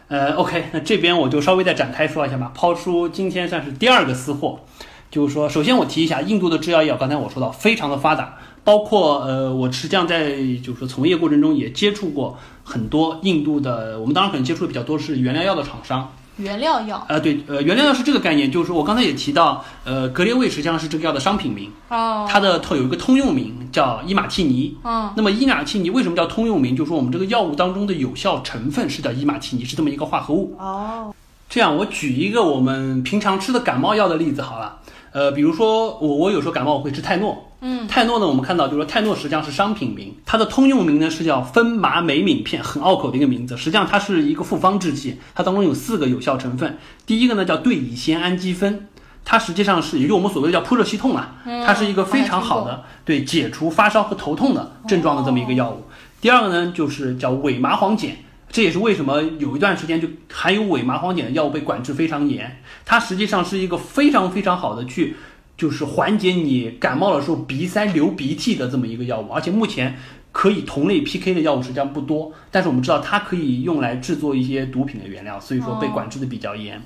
呃，OK，那这边我就稍微再展开说一下吧，抛出今天算是第二个私货，就是说，首先我提一下，印度的制药业，刚才我说到非常的发达。包括呃，我实际上在就是说从业过程中也接触过很多印度的，我们当然可能接触的比较多是原料药的厂商。原料药？呃，对，呃，原料药是这个概念，就是说我刚才也提到，呃，格列卫实际上是这个药的商品名。哦。它的特有一个通用名叫伊马替尼。嗯。那么伊马替尼为什么叫通用名？就是说我们这个药物当中的有效成分是叫伊马替尼，是这么一个化合物。哦。这样，我举一个我们平常吃的感冒药的例子好了。呃，比如说我我有时候感冒我会吃泰诺。嗯，泰诺呢？我们看到就是说，泰诺实际上是商品名，它的通用名呢是叫芬麻美敏片，很拗口的一个名字。实际上它是一个复方制剂，它当中有四个有效成分。第一个呢叫对乙酰氨基酚，它实际上是也就我们所谓的叫扑热息痛啊，它是一个非常好的对解除发烧和头痛的症状的这么一个药物。第二个呢就是叫伪麻黄碱，这也是为什么有一段时间就含有伪麻黄碱的药物被管制非常严。它实际上是一个非常非常好的去。就是缓解你感冒的时候鼻塞流鼻涕的这么一个药物，而且目前可以同类 PK 的药物实际上不多，但是我们知道它可以用来制作一些毒品的原料，所以说被管制的比较严。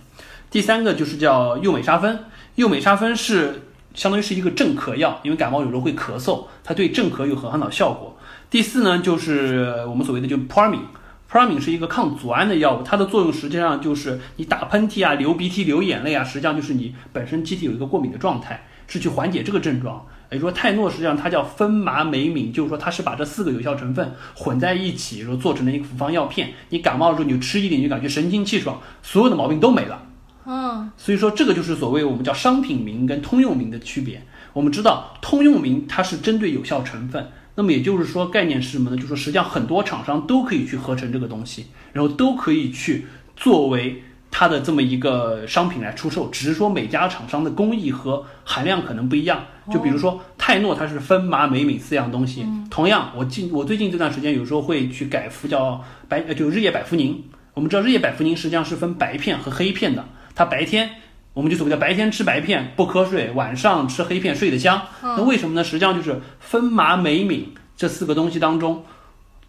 第三个就是叫右美沙芬，右美沙芬是相当于是一个镇咳药，因为感冒有时候会咳嗽，它对镇咳有很好的效果。第四呢，就是我们所谓的就 p r a m i n p r a m i n 是一个抗组胺的药物，它的作用实际上就是你打喷嚏啊、流鼻涕、流眼泪啊，实际上就是你本身机体有一个过敏的状态，是去缓解这个症状。也就是说，泰诺实际上它叫芬麻美敏，就是说它是把这四个有效成分混在一起，说做成了一个复方药片。你感冒的时候你就吃一点，就感觉神清气爽，所有的毛病都没了。嗯，所以说这个就是所谓我们叫商品名跟通用名的区别。我们知道通用名它是针对有效成分。那么也就是说，概念是什么呢？就是说，实际上很多厂商都可以去合成这个东西，然后都可以去作为它的这么一个商品来出售，只是说每家厂商的工艺和含量可能不一样。就比如说泰诺，它是分麻美敏四样东西。同样，我近我最近这段时间有时候会去改服叫白，就日夜百服宁。我们知道日夜百服宁实际上是分白片和黑片的，它白天。我们就所谓的白天吃白片不瞌睡，晚上吃黑片睡得香。那为什么呢？实际上就是芬麻美敏这四个东西当中，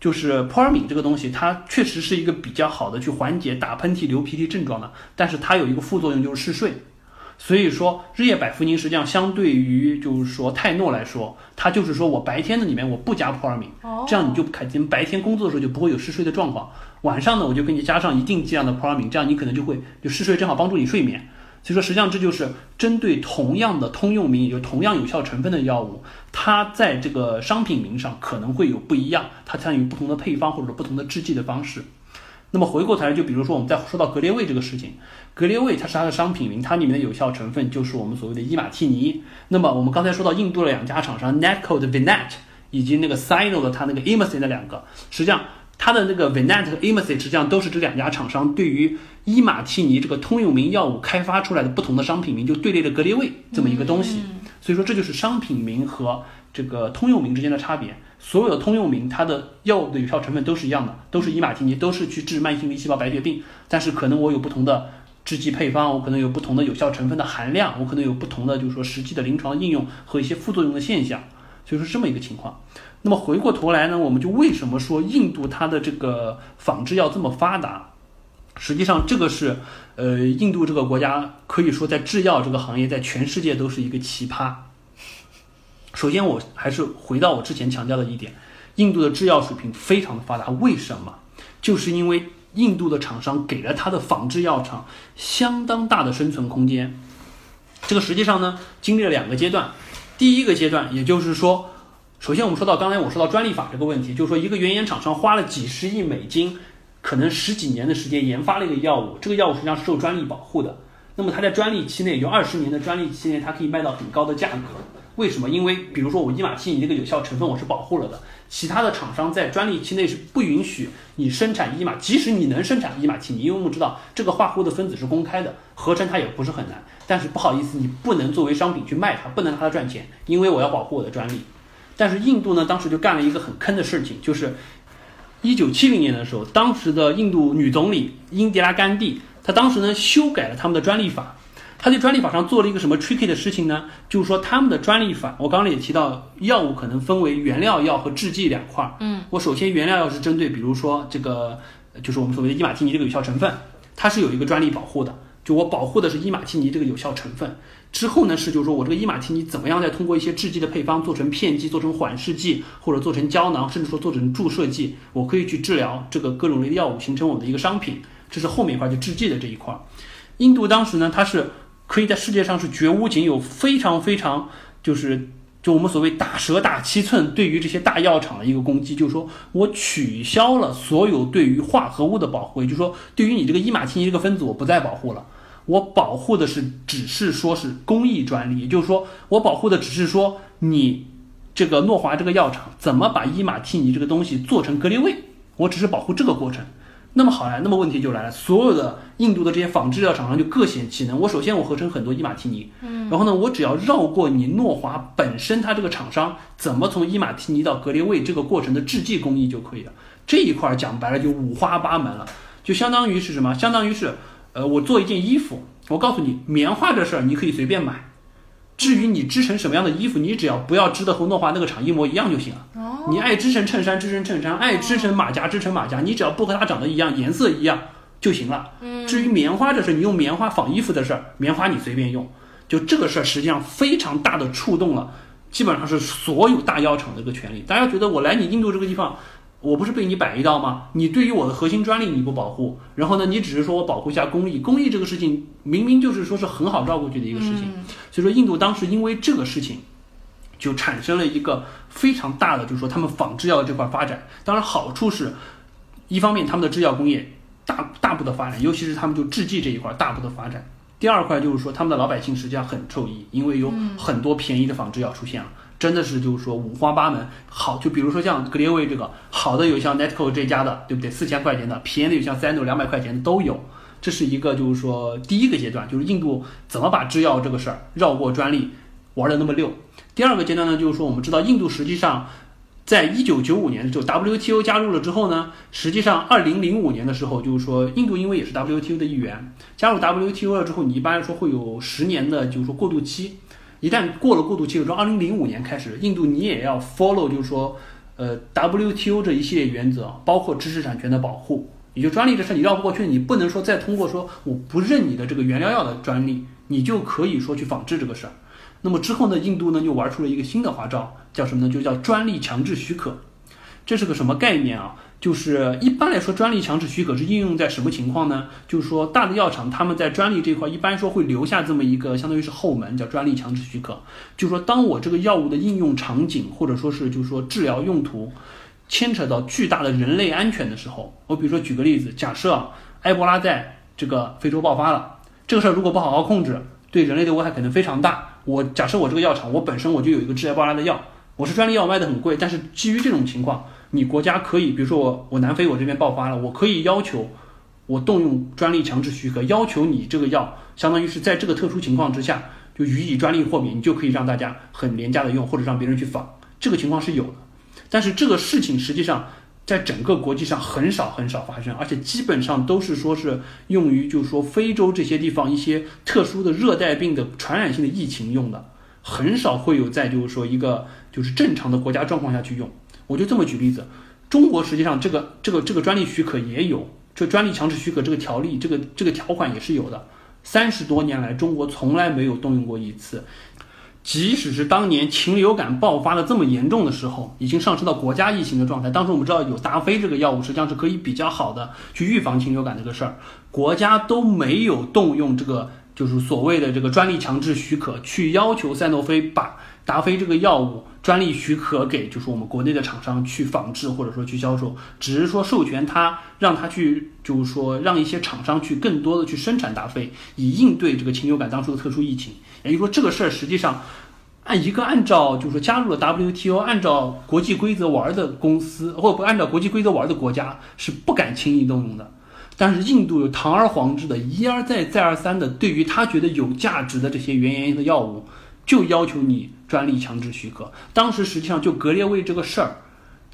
就是扑尔敏这个东西，它确实是一个比较好的去缓解打喷嚏、流鼻涕症状的。但是它有一个副作用就是嗜睡。所以说日夜百服宁实际上相对于就是说泰诺来说，它就是说我白天的里面我不加扑尔敏，这样你就肯定白天工作的时候就不会有嗜睡的状况。晚上呢，我就给你加上一定剂量的扑尔敏，这样你可能就会就嗜睡，正好帮助你睡眠。所以说，实际上这就是针对同样的通用名，也就同样有效成分的药物，它在这个商品名上可能会有不一样，它参与不同的配方或者不同的制剂的方式。那么回过头来，就比如说我们再说到格列卫这个事情，格列卫它是它的商品名，它里面的有效成分就是我们所谓的伊马替尼。那么我们刚才说到印度的两家厂商，Netco 的 Vinet 以及那个 Sino 的它那个 i m e r s i n 的两个，实际上。它的那个 Venet 和 i m a s y 实际上都是这两家厂商对于伊马替尼这个通用名药物开发出来的不同的商品名，就队列的格列卫这么一个东西。所以说这就是商品名和这个通用名之间的差别。所有的通用名它的药物的有效成分都是一样的，都是伊马替尼，都是去治慢性粒细胞白血病。但是可能我有不同的制剂配方，我可能有不同的有效成分的含量，我可能有不同的就是说实际的临床应用和一些副作用的现象。所以说这么一个情况。那么回过头来呢，我们就为什么说印度它的这个仿制药这么发达？实际上，这个是，呃，印度这个国家可以说在制药这个行业，在全世界都是一个奇葩。首先，我还是回到我之前强调的一点，印度的制药水平非常的发达。为什么？就是因为印度的厂商给了它的仿制药厂相当大的生存空间。这个实际上呢，经历了两个阶段。第一个阶段，也就是说。首先我们说到刚才我说到专利法这个问题，就是说一个原研厂商花了几十亿美金，可能十几年的时间研发了一个药物，这个药物实际上是受专利保护的。那么它在专利期内，有二十年的专利期内，它可以卖到很高的价格。为什么？因为比如说我伊马替尼这个有效成分我是保护了的，其他的厂商在专利期内是不允许你生产伊马，即使你能生产伊马替尼，因为我们知道这个化合物的分子是公开的，合成它也不是很难。但是不好意思，你不能作为商品去卖它，不能让它赚钱，因为我要保护我的专利。但是印度呢，当时就干了一个很坑的事情，就是一九七零年的时候，当时的印度女总理英迪拉甘地，她当时呢修改了他们的专利法。她在专利法上做了一个什么 tricky 的事情呢？就是说他们的专利法，我刚刚也提到，药物可能分为原料药和制剂两块儿。嗯，我首先原料药是针对，比如说这个，就是我们所谓的伊马替尼这个有效成分，它是有一个专利保护的，就我保护的是伊马替尼这个有效成分。之后呢是就是说我这个伊马替尼怎么样再通过一些制剂的配方做成片剂、做成缓释剂或者做成胶囊，甚至说做成注射剂，我可以去治疗这个各种类的药物，形成我们的一个商品。这是后面一块就制剂的这一块。印度当时呢，它是。可以在世界上是绝无仅有，非常非常就是就我们所谓打蛇打七寸，对于这些大药厂的一个攻击，就是说我取消了所有对于化合物的保护，也就是说对于你这个伊马替尼这个分子我不再保护了，我保护的是只是说是工艺专利，也就是说我保护的只是说你这个诺华这个药厂怎么把伊马替尼这个东西做成格列卫，我只是保护这个过程。那么好了，那么问题就来了，所有的印度的这些仿制药厂商就各显其能。我首先我合成很多伊马替尼，嗯，然后呢，我只要绕过你诺华本身它这个厂商怎么从伊马替尼到格列卫这个过程的制剂工艺就可以了。这一块讲白了就五花八门了，就相当于是什么？相当于是，呃，我做一件衣服，我告诉你，棉花这事儿你可以随便买。至于你织成什么样的衣服，你只要不要织的和诺华那个厂一模一样就行了。哦，你爱织成衬衫织成衬衫，爱织成马甲织成马甲，你只要不和它长得一样，颜色一样就行了。嗯，至于棉花这事，你用棉花纺衣服的事儿，棉花你随便用。就这个事儿，实际上非常大的触动了，基本上是所有大药厂的一个权利。大家觉得我来你印度这个地方。我不是被你摆一道吗？你对于我的核心专利你不保护，然后呢，你只是说我保护一下工艺，工艺这个事情明明就是说是很好绕过去的一个事情。所以说，印度当时因为这个事情，就产生了一个非常大的，就是说他们仿制药这块发展。当然，好处是，一方面他们的制药工业大大步的发展，尤其是他们就制剂这一块大步的发展。第二块就是说，他们的老百姓实际上很受益，因为有很多便宜的仿制药出现了。真的是就是说五花八门，好就比如说像格列卫这个，好的有像 Netco 这家的，对不对？四千块钱的，便宜的有像 Sando 两百块钱的都有。这是一个就是说第一个阶段，就是印度怎么把制药这个事儿绕过专利玩的那么溜。第二个阶段呢，就是说我们知道印度实际上在一九九五年就 WTO 加入了之后呢，实际上二零零五年的时候就是说印度因为也是 WTO 的一员，加入 WTO 了之后，你一般来说会有十年的就是说过渡期。一旦过了过渡期，从二零零五年开始，印度你也要 follow，就是说，呃，WTO 这一系列原则，包括知识产权的保护，也就专利这事你绕不过去，你不能说再通过说我不认你的这个原料药的专利，你就可以说去仿制这个事儿。那么之后呢，印度呢又玩出了一个新的花招，叫什么呢？就叫专利强制许可。这是个什么概念啊？就是一般来说，专利强制许可是应用在什么情况呢？就是说，大的药厂他们在专利这块一般说会留下这么一个，相当于是后门，叫专利强制许可。就是说，当我这个药物的应用场景或者说是就是说治疗用途牵扯到巨大的人类安全的时候，我比如说举个例子，假设埃博拉在这个非洲爆发了，这个事儿如果不好好控制，对人类的危害可能非常大。我假设我这个药厂，我本身我就有一个治埃博拉的药，我是专利药卖的很贵，但是基于这种情况。你国家可以，比如说我我南非我这边爆发了，我可以要求我动用专利强制许可，要求你这个药相当于是在这个特殊情况之下就予以专利豁免，你就可以让大家很廉价的用，或者让别人去仿，这个情况是有的。但是这个事情实际上在整个国际上很少很少发生，而且基本上都是说是用于就是说非洲这些地方一些特殊的热带病的传染性的疫情用的，很少会有在就是说一个就是正常的国家状况下去用。我就这么举例子，中国实际上这个这个这个专利许可也有，这专利强制许可这个条例，这个这个条款也是有的。三十多年来，中国从来没有动用过一次。即使是当年禽流感爆发的这么严重的时候，已经上升到国家疫情的状态。当时我们知道有达菲这个药物，实际上是可以比较好的去预防禽流感这个事儿，国家都没有动用这个就是所谓的这个专利强制许可去要求赛诺菲把达菲这个药物。专利许可给就是我们国内的厂商去仿制或者说去销售，只是说授权他让他去就是说让一些厂商去更多的去生产达菲，以应对这个禽流感当初的特殊疫情。也就是说这个事儿实际上按一个按照就是说加入了 WTO 按照国际规则玩的公司或不按照国际规则玩的国家是不敢轻易动用的。但是印度有堂而皇之的一而再再而三的对于他觉得有价值的这些原研的药物。就要求你专利强制许可。当时实际上就格列卫这个事儿，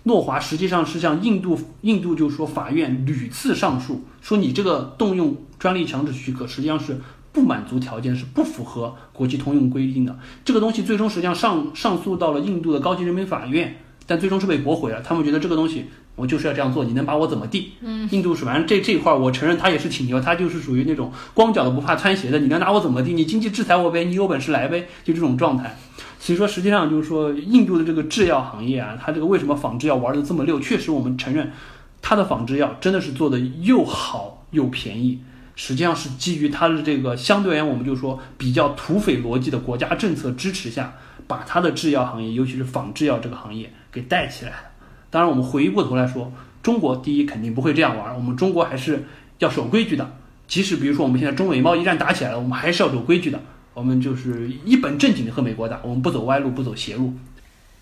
诺华实际上是向印度印度就说法院屡次上诉，说你这个动用专利强制许可实际上是不满足条件，是不符合国际通用规定的。这个东西最终实际上上上诉到了印度的高级人民法院，但最终是被驳回了。他们觉得这个东西。我就是要这样做，你能把我怎么地？嗯，印度是反正这这一块，我承认他也是挺牛，他就是属于那种光脚的不怕穿鞋的，你能拿我怎么地？你经济制裁我呗，你有本事来呗，就这种状态。所以说，实际上就是说，印度的这个制药行业啊，它这个为什么仿制药玩的这么溜？确实，我们承认，它的仿制药真的是做的又好又便宜。实际上是基于它的这个相对而言，我们就说比较土匪逻辑的国家政策支持下，把它的制药行业，尤其是仿制药这个行业给带起来了。当然，我们回过头来说，中国第一肯定不会这样玩。我们中国还是要守规矩的。即使比如说我们现在中美贸易战打起来了，我们还是要守规矩的。我们就是一本正经的和美国打，我们不走歪路，不走邪路。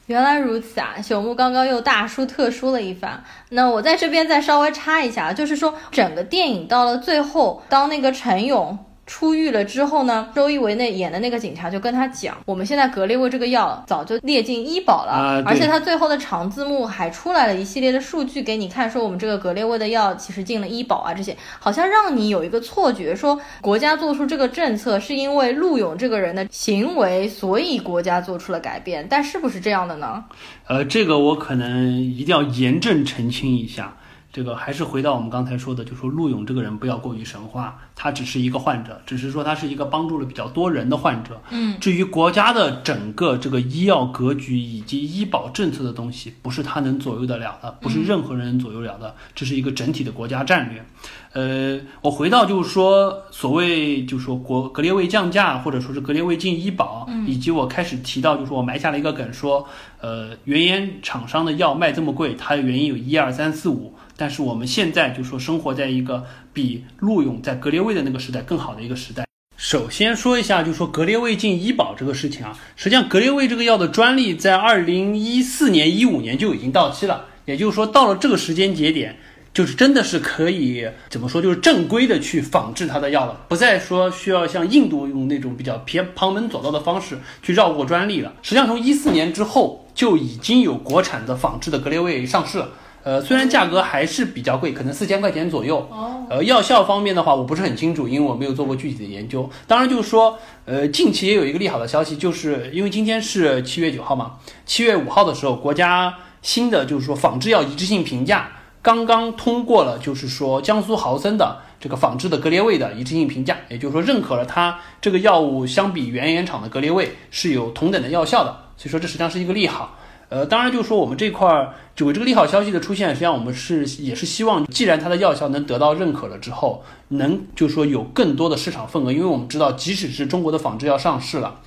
原来如此啊！朽木刚刚又大书特书了一番。那我在这边再稍微插一下，就是说整个电影到了最后，当那个陈勇。出狱了之后呢，周一围那演的那个警察就跟他讲，我们现在格列卫这个药早就列进医保了，而且他最后的长字幕还出来了一系列的数据给你看，说我们这个格列卫的药其实进了医保啊，这些好像让你有一个错觉，说国家做出这个政策是因为陆勇这个人的行为，所以国家做出了改变，但是不是这样的呢？呃，这个我可能一定要严正澄清一下。这个还是回到我们刚才说的，就说陆勇这个人不要过于神话，他只是一个患者，只是说他是一个帮助了比较多人的患者。嗯，至于国家的整个这个医药格局以及医保政策的东西，不是他能左右得了的，不是任何人能左右了的，这是一个整体的国家战略。呃，我回到就是说，所谓就是说国格列卫降价，或者说是格列卫进医保，以及我开始提到就是说我埋下了一个梗，说呃原研厂商的药卖这么贵，它的原因有一二三四五。但是我们现在就说生活在一个比陆勇在格列卫的那个时代更好的一个时代。首先说一下，就说格列卫进医保这个事情啊，实际上格列卫这个药的专利在二零一四年、一五年就已经到期了，也就是说到了这个时间节点，就是真的是可以怎么说，就是正规的去仿制它的药了，不再说需要像印度用那种比较偏旁门左道的方式去绕过专利了。实际上从一四年之后就已经有国产的仿制的格列卫上市了。呃，虽然价格还是比较贵，可能四千块钱左右。哦。呃，药效方面的话，我不是很清楚，因为我没有做过具体的研究。当然，就是说，呃，近期也有一个利好的消息，就是因为今天是七月九号嘛，七月五号的时候，国家新的就是说仿制药一致性评价刚刚通过了，就是说江苏豪森的这个仿制的格列卫的一致性评价，也就是说认可了它这个药物相比原研厂的格列卫是有同等的药效的，所以说这实际上是一个利好。呃，当然就是说我们这块儿，就这个利好消息的出现，实际上我们是也是希望，既然它的药效能得到认可了之后，能就是说有更多的市场份额，因为我们知道，即使是中国的仿制药上市了，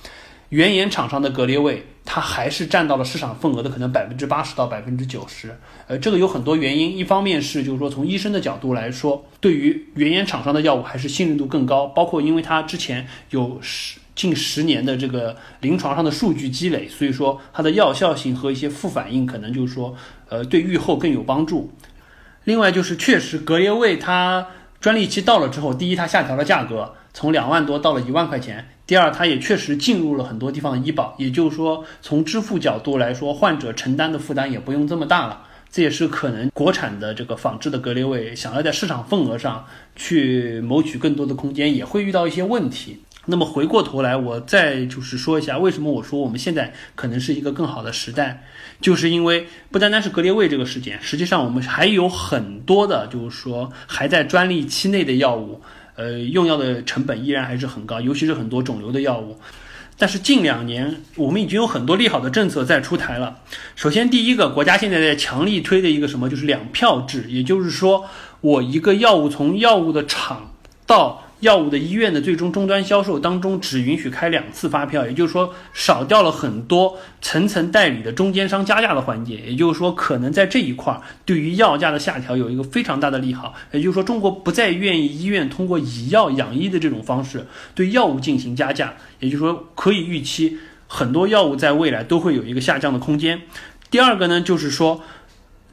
原研厂商的格列卫，它还是占到了市场份额的可能百分之八十到百分之九十。呃，这个有很多原因，一方面是就是说从医生的角度来说，对于原研厂商的药物还是信任度更高，包括因为它之前有是。近十年的这个临床上的数据积累，所以说它的药效性和一些副反应可能就是说，呃，对预后更有帮助。另外就是确实格列卫它专利期到了之后，第一它下调了价格，从两万多到了一万块钱；第二它也确实进入了很多地方的医保，也就是说从支付角度来说，患者承担的负担也不用这么大了。这也是可能国产的这个仿制的格列卫想要在市场份额上去谋取更多的空间，也会遇到一些问题。那么回过头来，我再就是说一下，为什么我说我们现在可能是一个更好的时代，就是因为不单单是格列卫这个事件，实际上我们还有很多的，就是说还在专利期内的药物，呃，用药的成本依然还是很高，尤其是很多肿瘤的药物。但是近两年，我们已经有很多利好的政策在出台了。首先，第一个，国家现在在强力推的一个什么，就是两票制，也就是说，我一个药物从药物的厂到药物的医院的最终终端销售当中只允许开两次发票，也就是说少掉了很多层层代理的中间商加价的环节。也就是说，可能在这一块儿对于药价的下调有一个非常大的利好。也就是说，中国不再愿意医院通过以药养医的这种方式对药物进行加价。也就是说，可以预期很多药物在未来都会有一个下降的空间。第二个呢，就是说。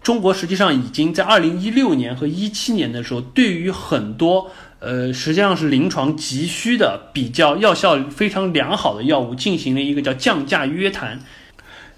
中国实际上已经在二零一六年和一七年的时候，对于很多呃实际上是临床急需的、比较药效非常良好的药物进行了一个叫降价约谈，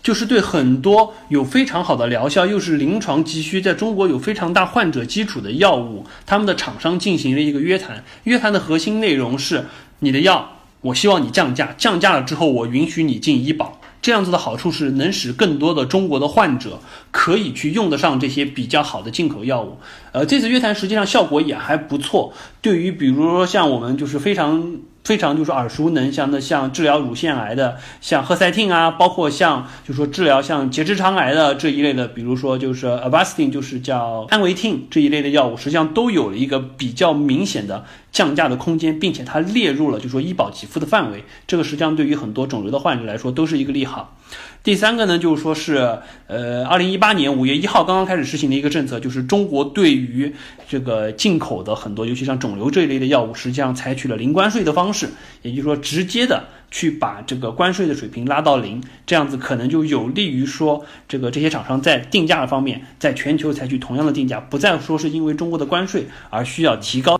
就是对很多有非常好的疗效又是临床急需，在中国有非常大患者基础的药物，他们的厂商进行了一个约谈。约谈的核心内容是：你的药，我希望你降价，降价了之后，我允许你进医保。这样子的好处是能使更多的中国的患者可以去用得上这些比较好的进口药物。呃，这次约谈实际上效果也还不错。对于比如说像我们就是非常非常就是耳熟能详的，像治疗乳腺癌的，像赫塞汀啊，包括像就是说治疗像结直肠癌的这一类的，比如说就是 Avastin，就是叫安维汀这一类的药物，实际上都有了一个比较明显的。降价的空间，并且它列入了就说医保给付的范围，这个实际上对于很多肿瘤的患者来说都是一个利好。第三个呢，就是说是呃，二零一八年五月一号刚刚开始实行的一个政策，就是中国对于这个进口的很多，尤其像肿瘤这一类的药物，实际上采取了零关税的方式，也就是说直接的去把这个关税的水平拉到零，这样子可能就有利于说这个这些厂商在定价方面，在全球采取同样的定价，不再说是因为中国的关税而需要提高。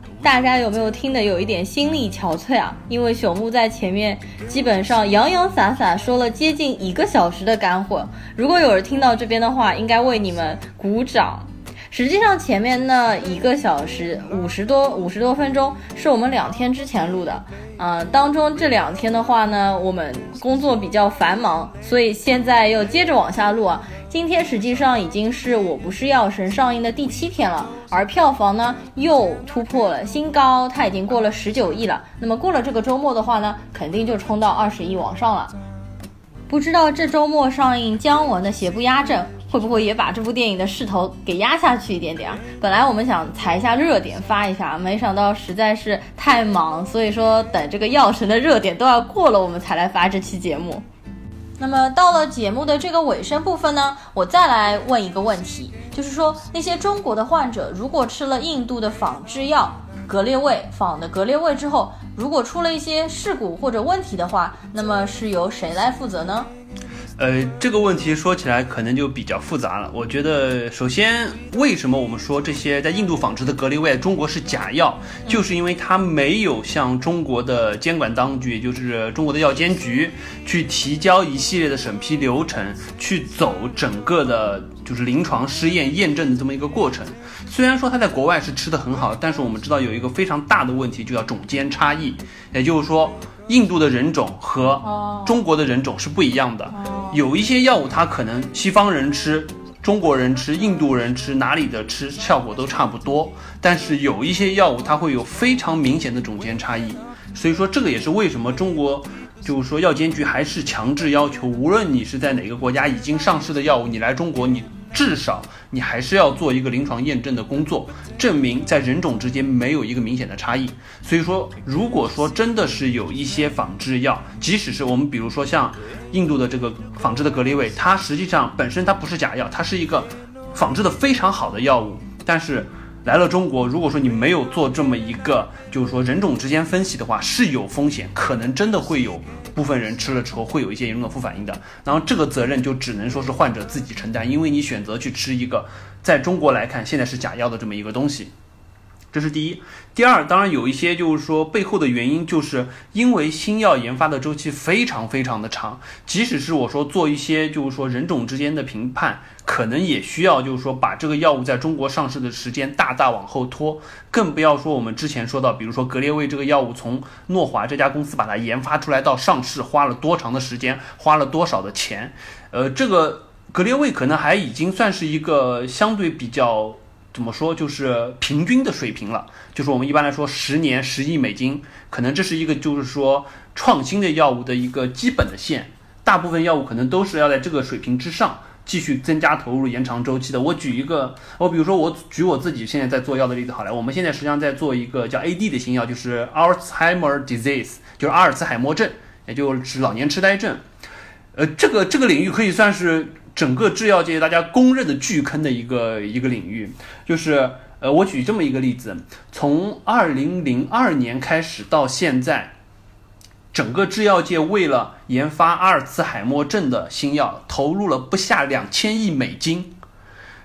大家有没有听得有一点心力憔悴啊？因为朽木在前面基本上洋洋洒洒说了接近一个小时的干货，如果有人听到这边的话，应该为你们鼓掌。实际上前面那一个小时五十多五十多分钟是我们两天之前录的，嗯，当中这两天的话呢，我们工作比较繁忙，所以现在又接着往下录啊。今天实际上已经是我不是药神上映的第七天了，而票房呢又突破了新高，它已经过了十九亿了。那么过了这个周末的话呢，肯定就冲到二十亿往上了。不知道这周末上映姜文的《邪不压正》会不会也把这部电影的势头给压下去一点点啊？本来我们想踩一下热点发一下，没想到实在是太忙，所以说等这个药神的热点都要过了，我们才来发这期节目。那么到了节目的这个尾声部分呢，我再来问一个问题，就是说那些中国的患者如果吃了印度的仿制药格列卫仿的格列卫之后，如果出了一些事故或者问题的话，那么是由谁来负责呢？呃，这个问题说起来可能就比较复杂了。我觉得，首先，为什么我们说这些在印度仿制的格列卫中国是假药，就是因为它没有向中国的监管当局，也就是中国的药监局，去提交一系列的审批流程，去走整个的，就是临床试验验证的这么一个过程。虽然说它在国外是吃的很好，但是我们知道有一个非常大的问题，就叫种间差异，也就是说。印度的人种和中国的人种是不一样的，有一些药物它可能西方人吃、中国人吃、印度人吃哪里的吃效果都差不多，但是有一些药物它会有非常明显的种间差异，所以说这个也是为什么中国就是说药监局还是强制要求，无论你是在哪个国家已经上市的药物，你来中国你。至少你还是要做一个临床验证的工作，证明在人种之间没有一个明显的差异。所以说，如果说真的是有一些仿制药，即使是我们比如说像印度的这个仿制的格列卫，它实际上本身它不是假药，它是一个仿制的非常好的药物，但是来了中国，如果说你没有做这么一个就是说人种之间分析的话，是有风险，可能真的会有。部分人吃了之后会有一些严重的副反应的，然后这个责任就只能说是患者自己承担，因为你选择去吃一个在中国来看现在是假药的这么一个东西。这是第一。第二，当然有一些就是说背后的原因，就是因为新药研发的周期非常非常的长，即使是我说做一些就是说人种之间的评判，可能也需要就是说把这个药物在中国上市的时间大大往后拖，更不要说我们之前说到，比如说格列卫这个药物从诺华这家公司把它研发出来到上市花了多长的时间，花了多少的钱，呃，这个格列卫可能还已经算是一个相对比较。怎么说就是平均的水平了，就是我们一般来说十年十亿美金，可能这是一个就是说创新的药物的一个基本的线，大部分药物可能都是要在这个水平之上继续增加投入延长周期的。我举一个，我比如说我举我自己现在在做药的例子好了，我们现在实际上在做一个叫 AD 的新药，就是 Alzheimer disease，就是阿尔茨海默症，也就是老年痴呆症。呃，这个这个领域可以算是。整个制药界大家公认的巨坑的一个一个领域，就是呃，我举这么一个例子，从二零零二年开始到现在，整个制药界为了研发阿尔茨海默症的新药，投入了不下两千亿美金。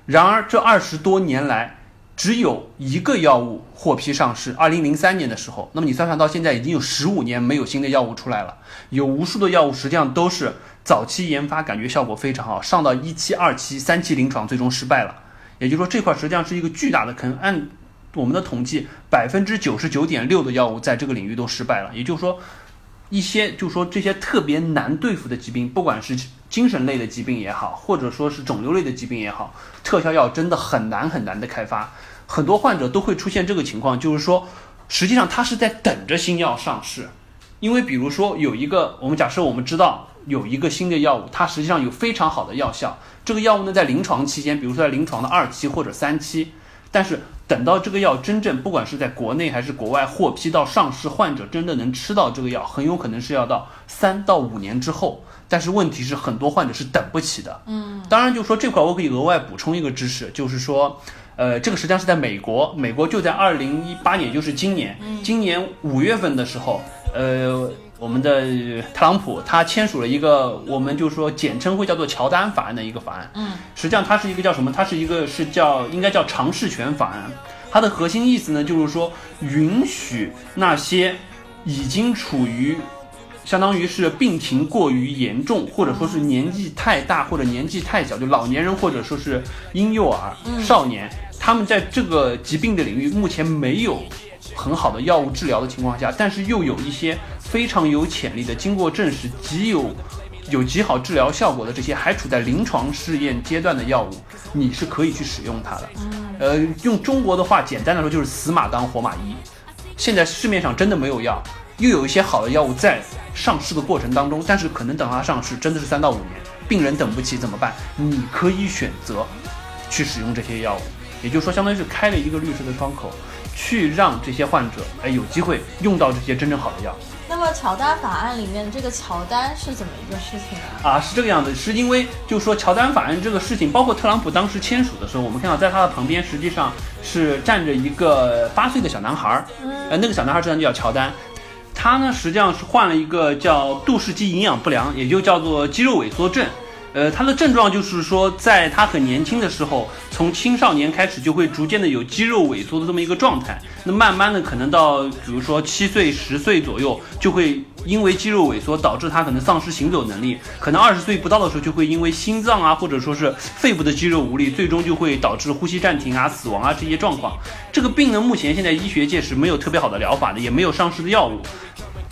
然而这二十多年来，只有一个药物获批上市，二零零三年的时候。那么你算算，到现在已经有十五年没有新的药物出来了，有无数的药物实际上都是。早期研发感觉效果非常好，上到一期、二期、三期临床最终失败了。也就是说，这块实际上是一个巨大的坑。按我们的统计，百分之九十九点六的药物在这个领域都失败了。也就是说，一些就是说这些特别难对付的疾病，不管是精神类的疾病也好，或者说是肿瘤类的疾病也好，特效药真的很难很难的开发。很多患者都会出现这个情况，就是说，实际上他是在等着新药上市。因为比如说有一个，我们假设我们知道。有一个新的药物，它实际上有非常好的药效。这个药物呢，在临床期间，比如说在临床的二期或者三期，但是等到这个药真正不管是在国内还是国外获批到上市，患者真的能吃到这个药，很有可能是要到三到五年之后。但是问题是，很多患者是等不起的。嗯，当然，就说这块我可以额外补充一个知识，就是说，呃，这个实际上是在美国，美国就在二零一八年，就是今年，今年五月份的时候，呃。我们的特朗普他签署了一个，我们就说简称会叫做乔丹法案的一个法案。嗯，实际上它是一个叫什么？它是一个是叫应该叫尝试权法案。它的核心意思呢，就是说允许那些已经处于相当于是病情过于严重，或者说是年纪太大或者年纪太小，就老年人或者说是婴幼儿、少年，他们在这个疾病的领域目前没有。很好的药物治疗的情况下，但是又有一些非常有潜力的、经过证实极有有极好治疗效果的这些还处在临床试验阶段的药物，你是可以去使用它的。呃，用中国的话，简单来说就是死马当活马医。现在市面上真的没有药，又有一些好的药物在上市的过程当中，但是可能等它上市真的是三到五年，病人等不起怎么办？你可以选择去使用这些药物，也就是说，相当于是开了一个律师的窗口。去让这些患者哎有机会用到这些真正好的药。那么乔丹法案里面这个乔丹是怎么一个事情呢？啊，是这个样子，是因为就说乔丹法案这个事情，包括特朗普当时签署的时候，我们看到在他的旁边实际上是站着一个八岁的小男孩儿，呃，那个小男孩实际上就叫乔丹，他呢实际上是患了一个叫杜氏肌营养不良，也就叫做肌肉萎缩症。呃，他的症状就是说，在他很年轻的时候，从青少年开始就会逐渐的有肌肉萎缩的这么一个状态。那慢慢的，可能到比如说七岁、十岁左右，就会因为肌肉萎缩导致他可能丧失行走能力。可能二十岁不到的时候，就会因为心脏啊，或者说是肺部的肌肉无力，最终就会导致呼吸暂停啊、死亡啊这些状况。这个病呢，目前现在医学界是没有特别好的疗法的，也没有上市的药物。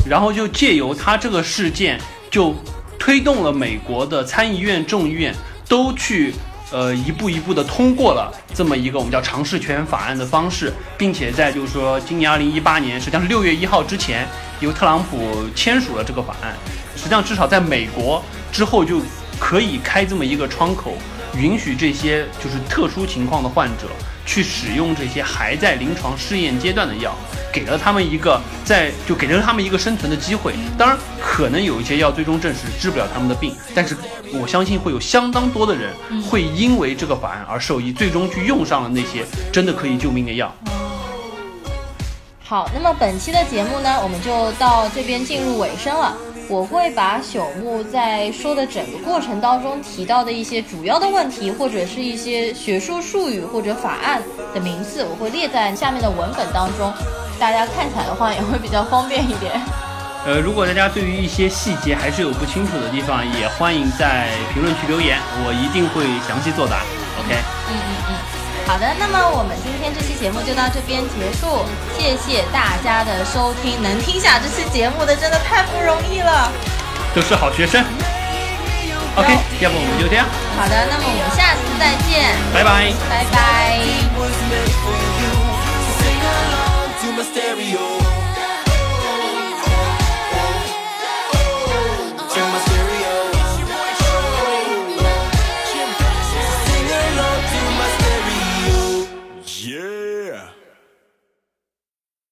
然后就借由他这个事件就。推动了美国的参议院、众议院都去，呃，一步一步的通过了这么一个我们叫尝试权法案的方式，并且在就是说今年二零一八年，实际上是六月一号之前，由特朗普签署了这个法案，实际上至少在美国之后就可以开这么一个窗口，允许这些就是特殊情况的患者。去使用这些还在临床试验阶段的药，给了他们一个在就给了他们一个生存的机会。当然，可能有一些药最终证实治不了他们的病，但是我相信会有相当多的人会因为这个法案而受益，最终去用上了那些真的可以救命的药。好，那么本期的节目呢，我们就到这边进入尾声了。我会把朽木在说的整个过程当中提到的一些主要的问题，或者是一些学术术语或者法案的名字，我会列在下面的文本当中，大家看起来的话也会比较方便一点。呃，如果大家对于一些细节还是有不清楚的地方，也欢迎在评论区留言，我一定会详细作答。OK。好的，那么我们今天这期节目就到这边结束，谢谢大家的收听，能听下这期节目的真的太不容易了，都是好学生。OK，要不我们就这样。好的，那么我们下次再见，拜拜，拜拜。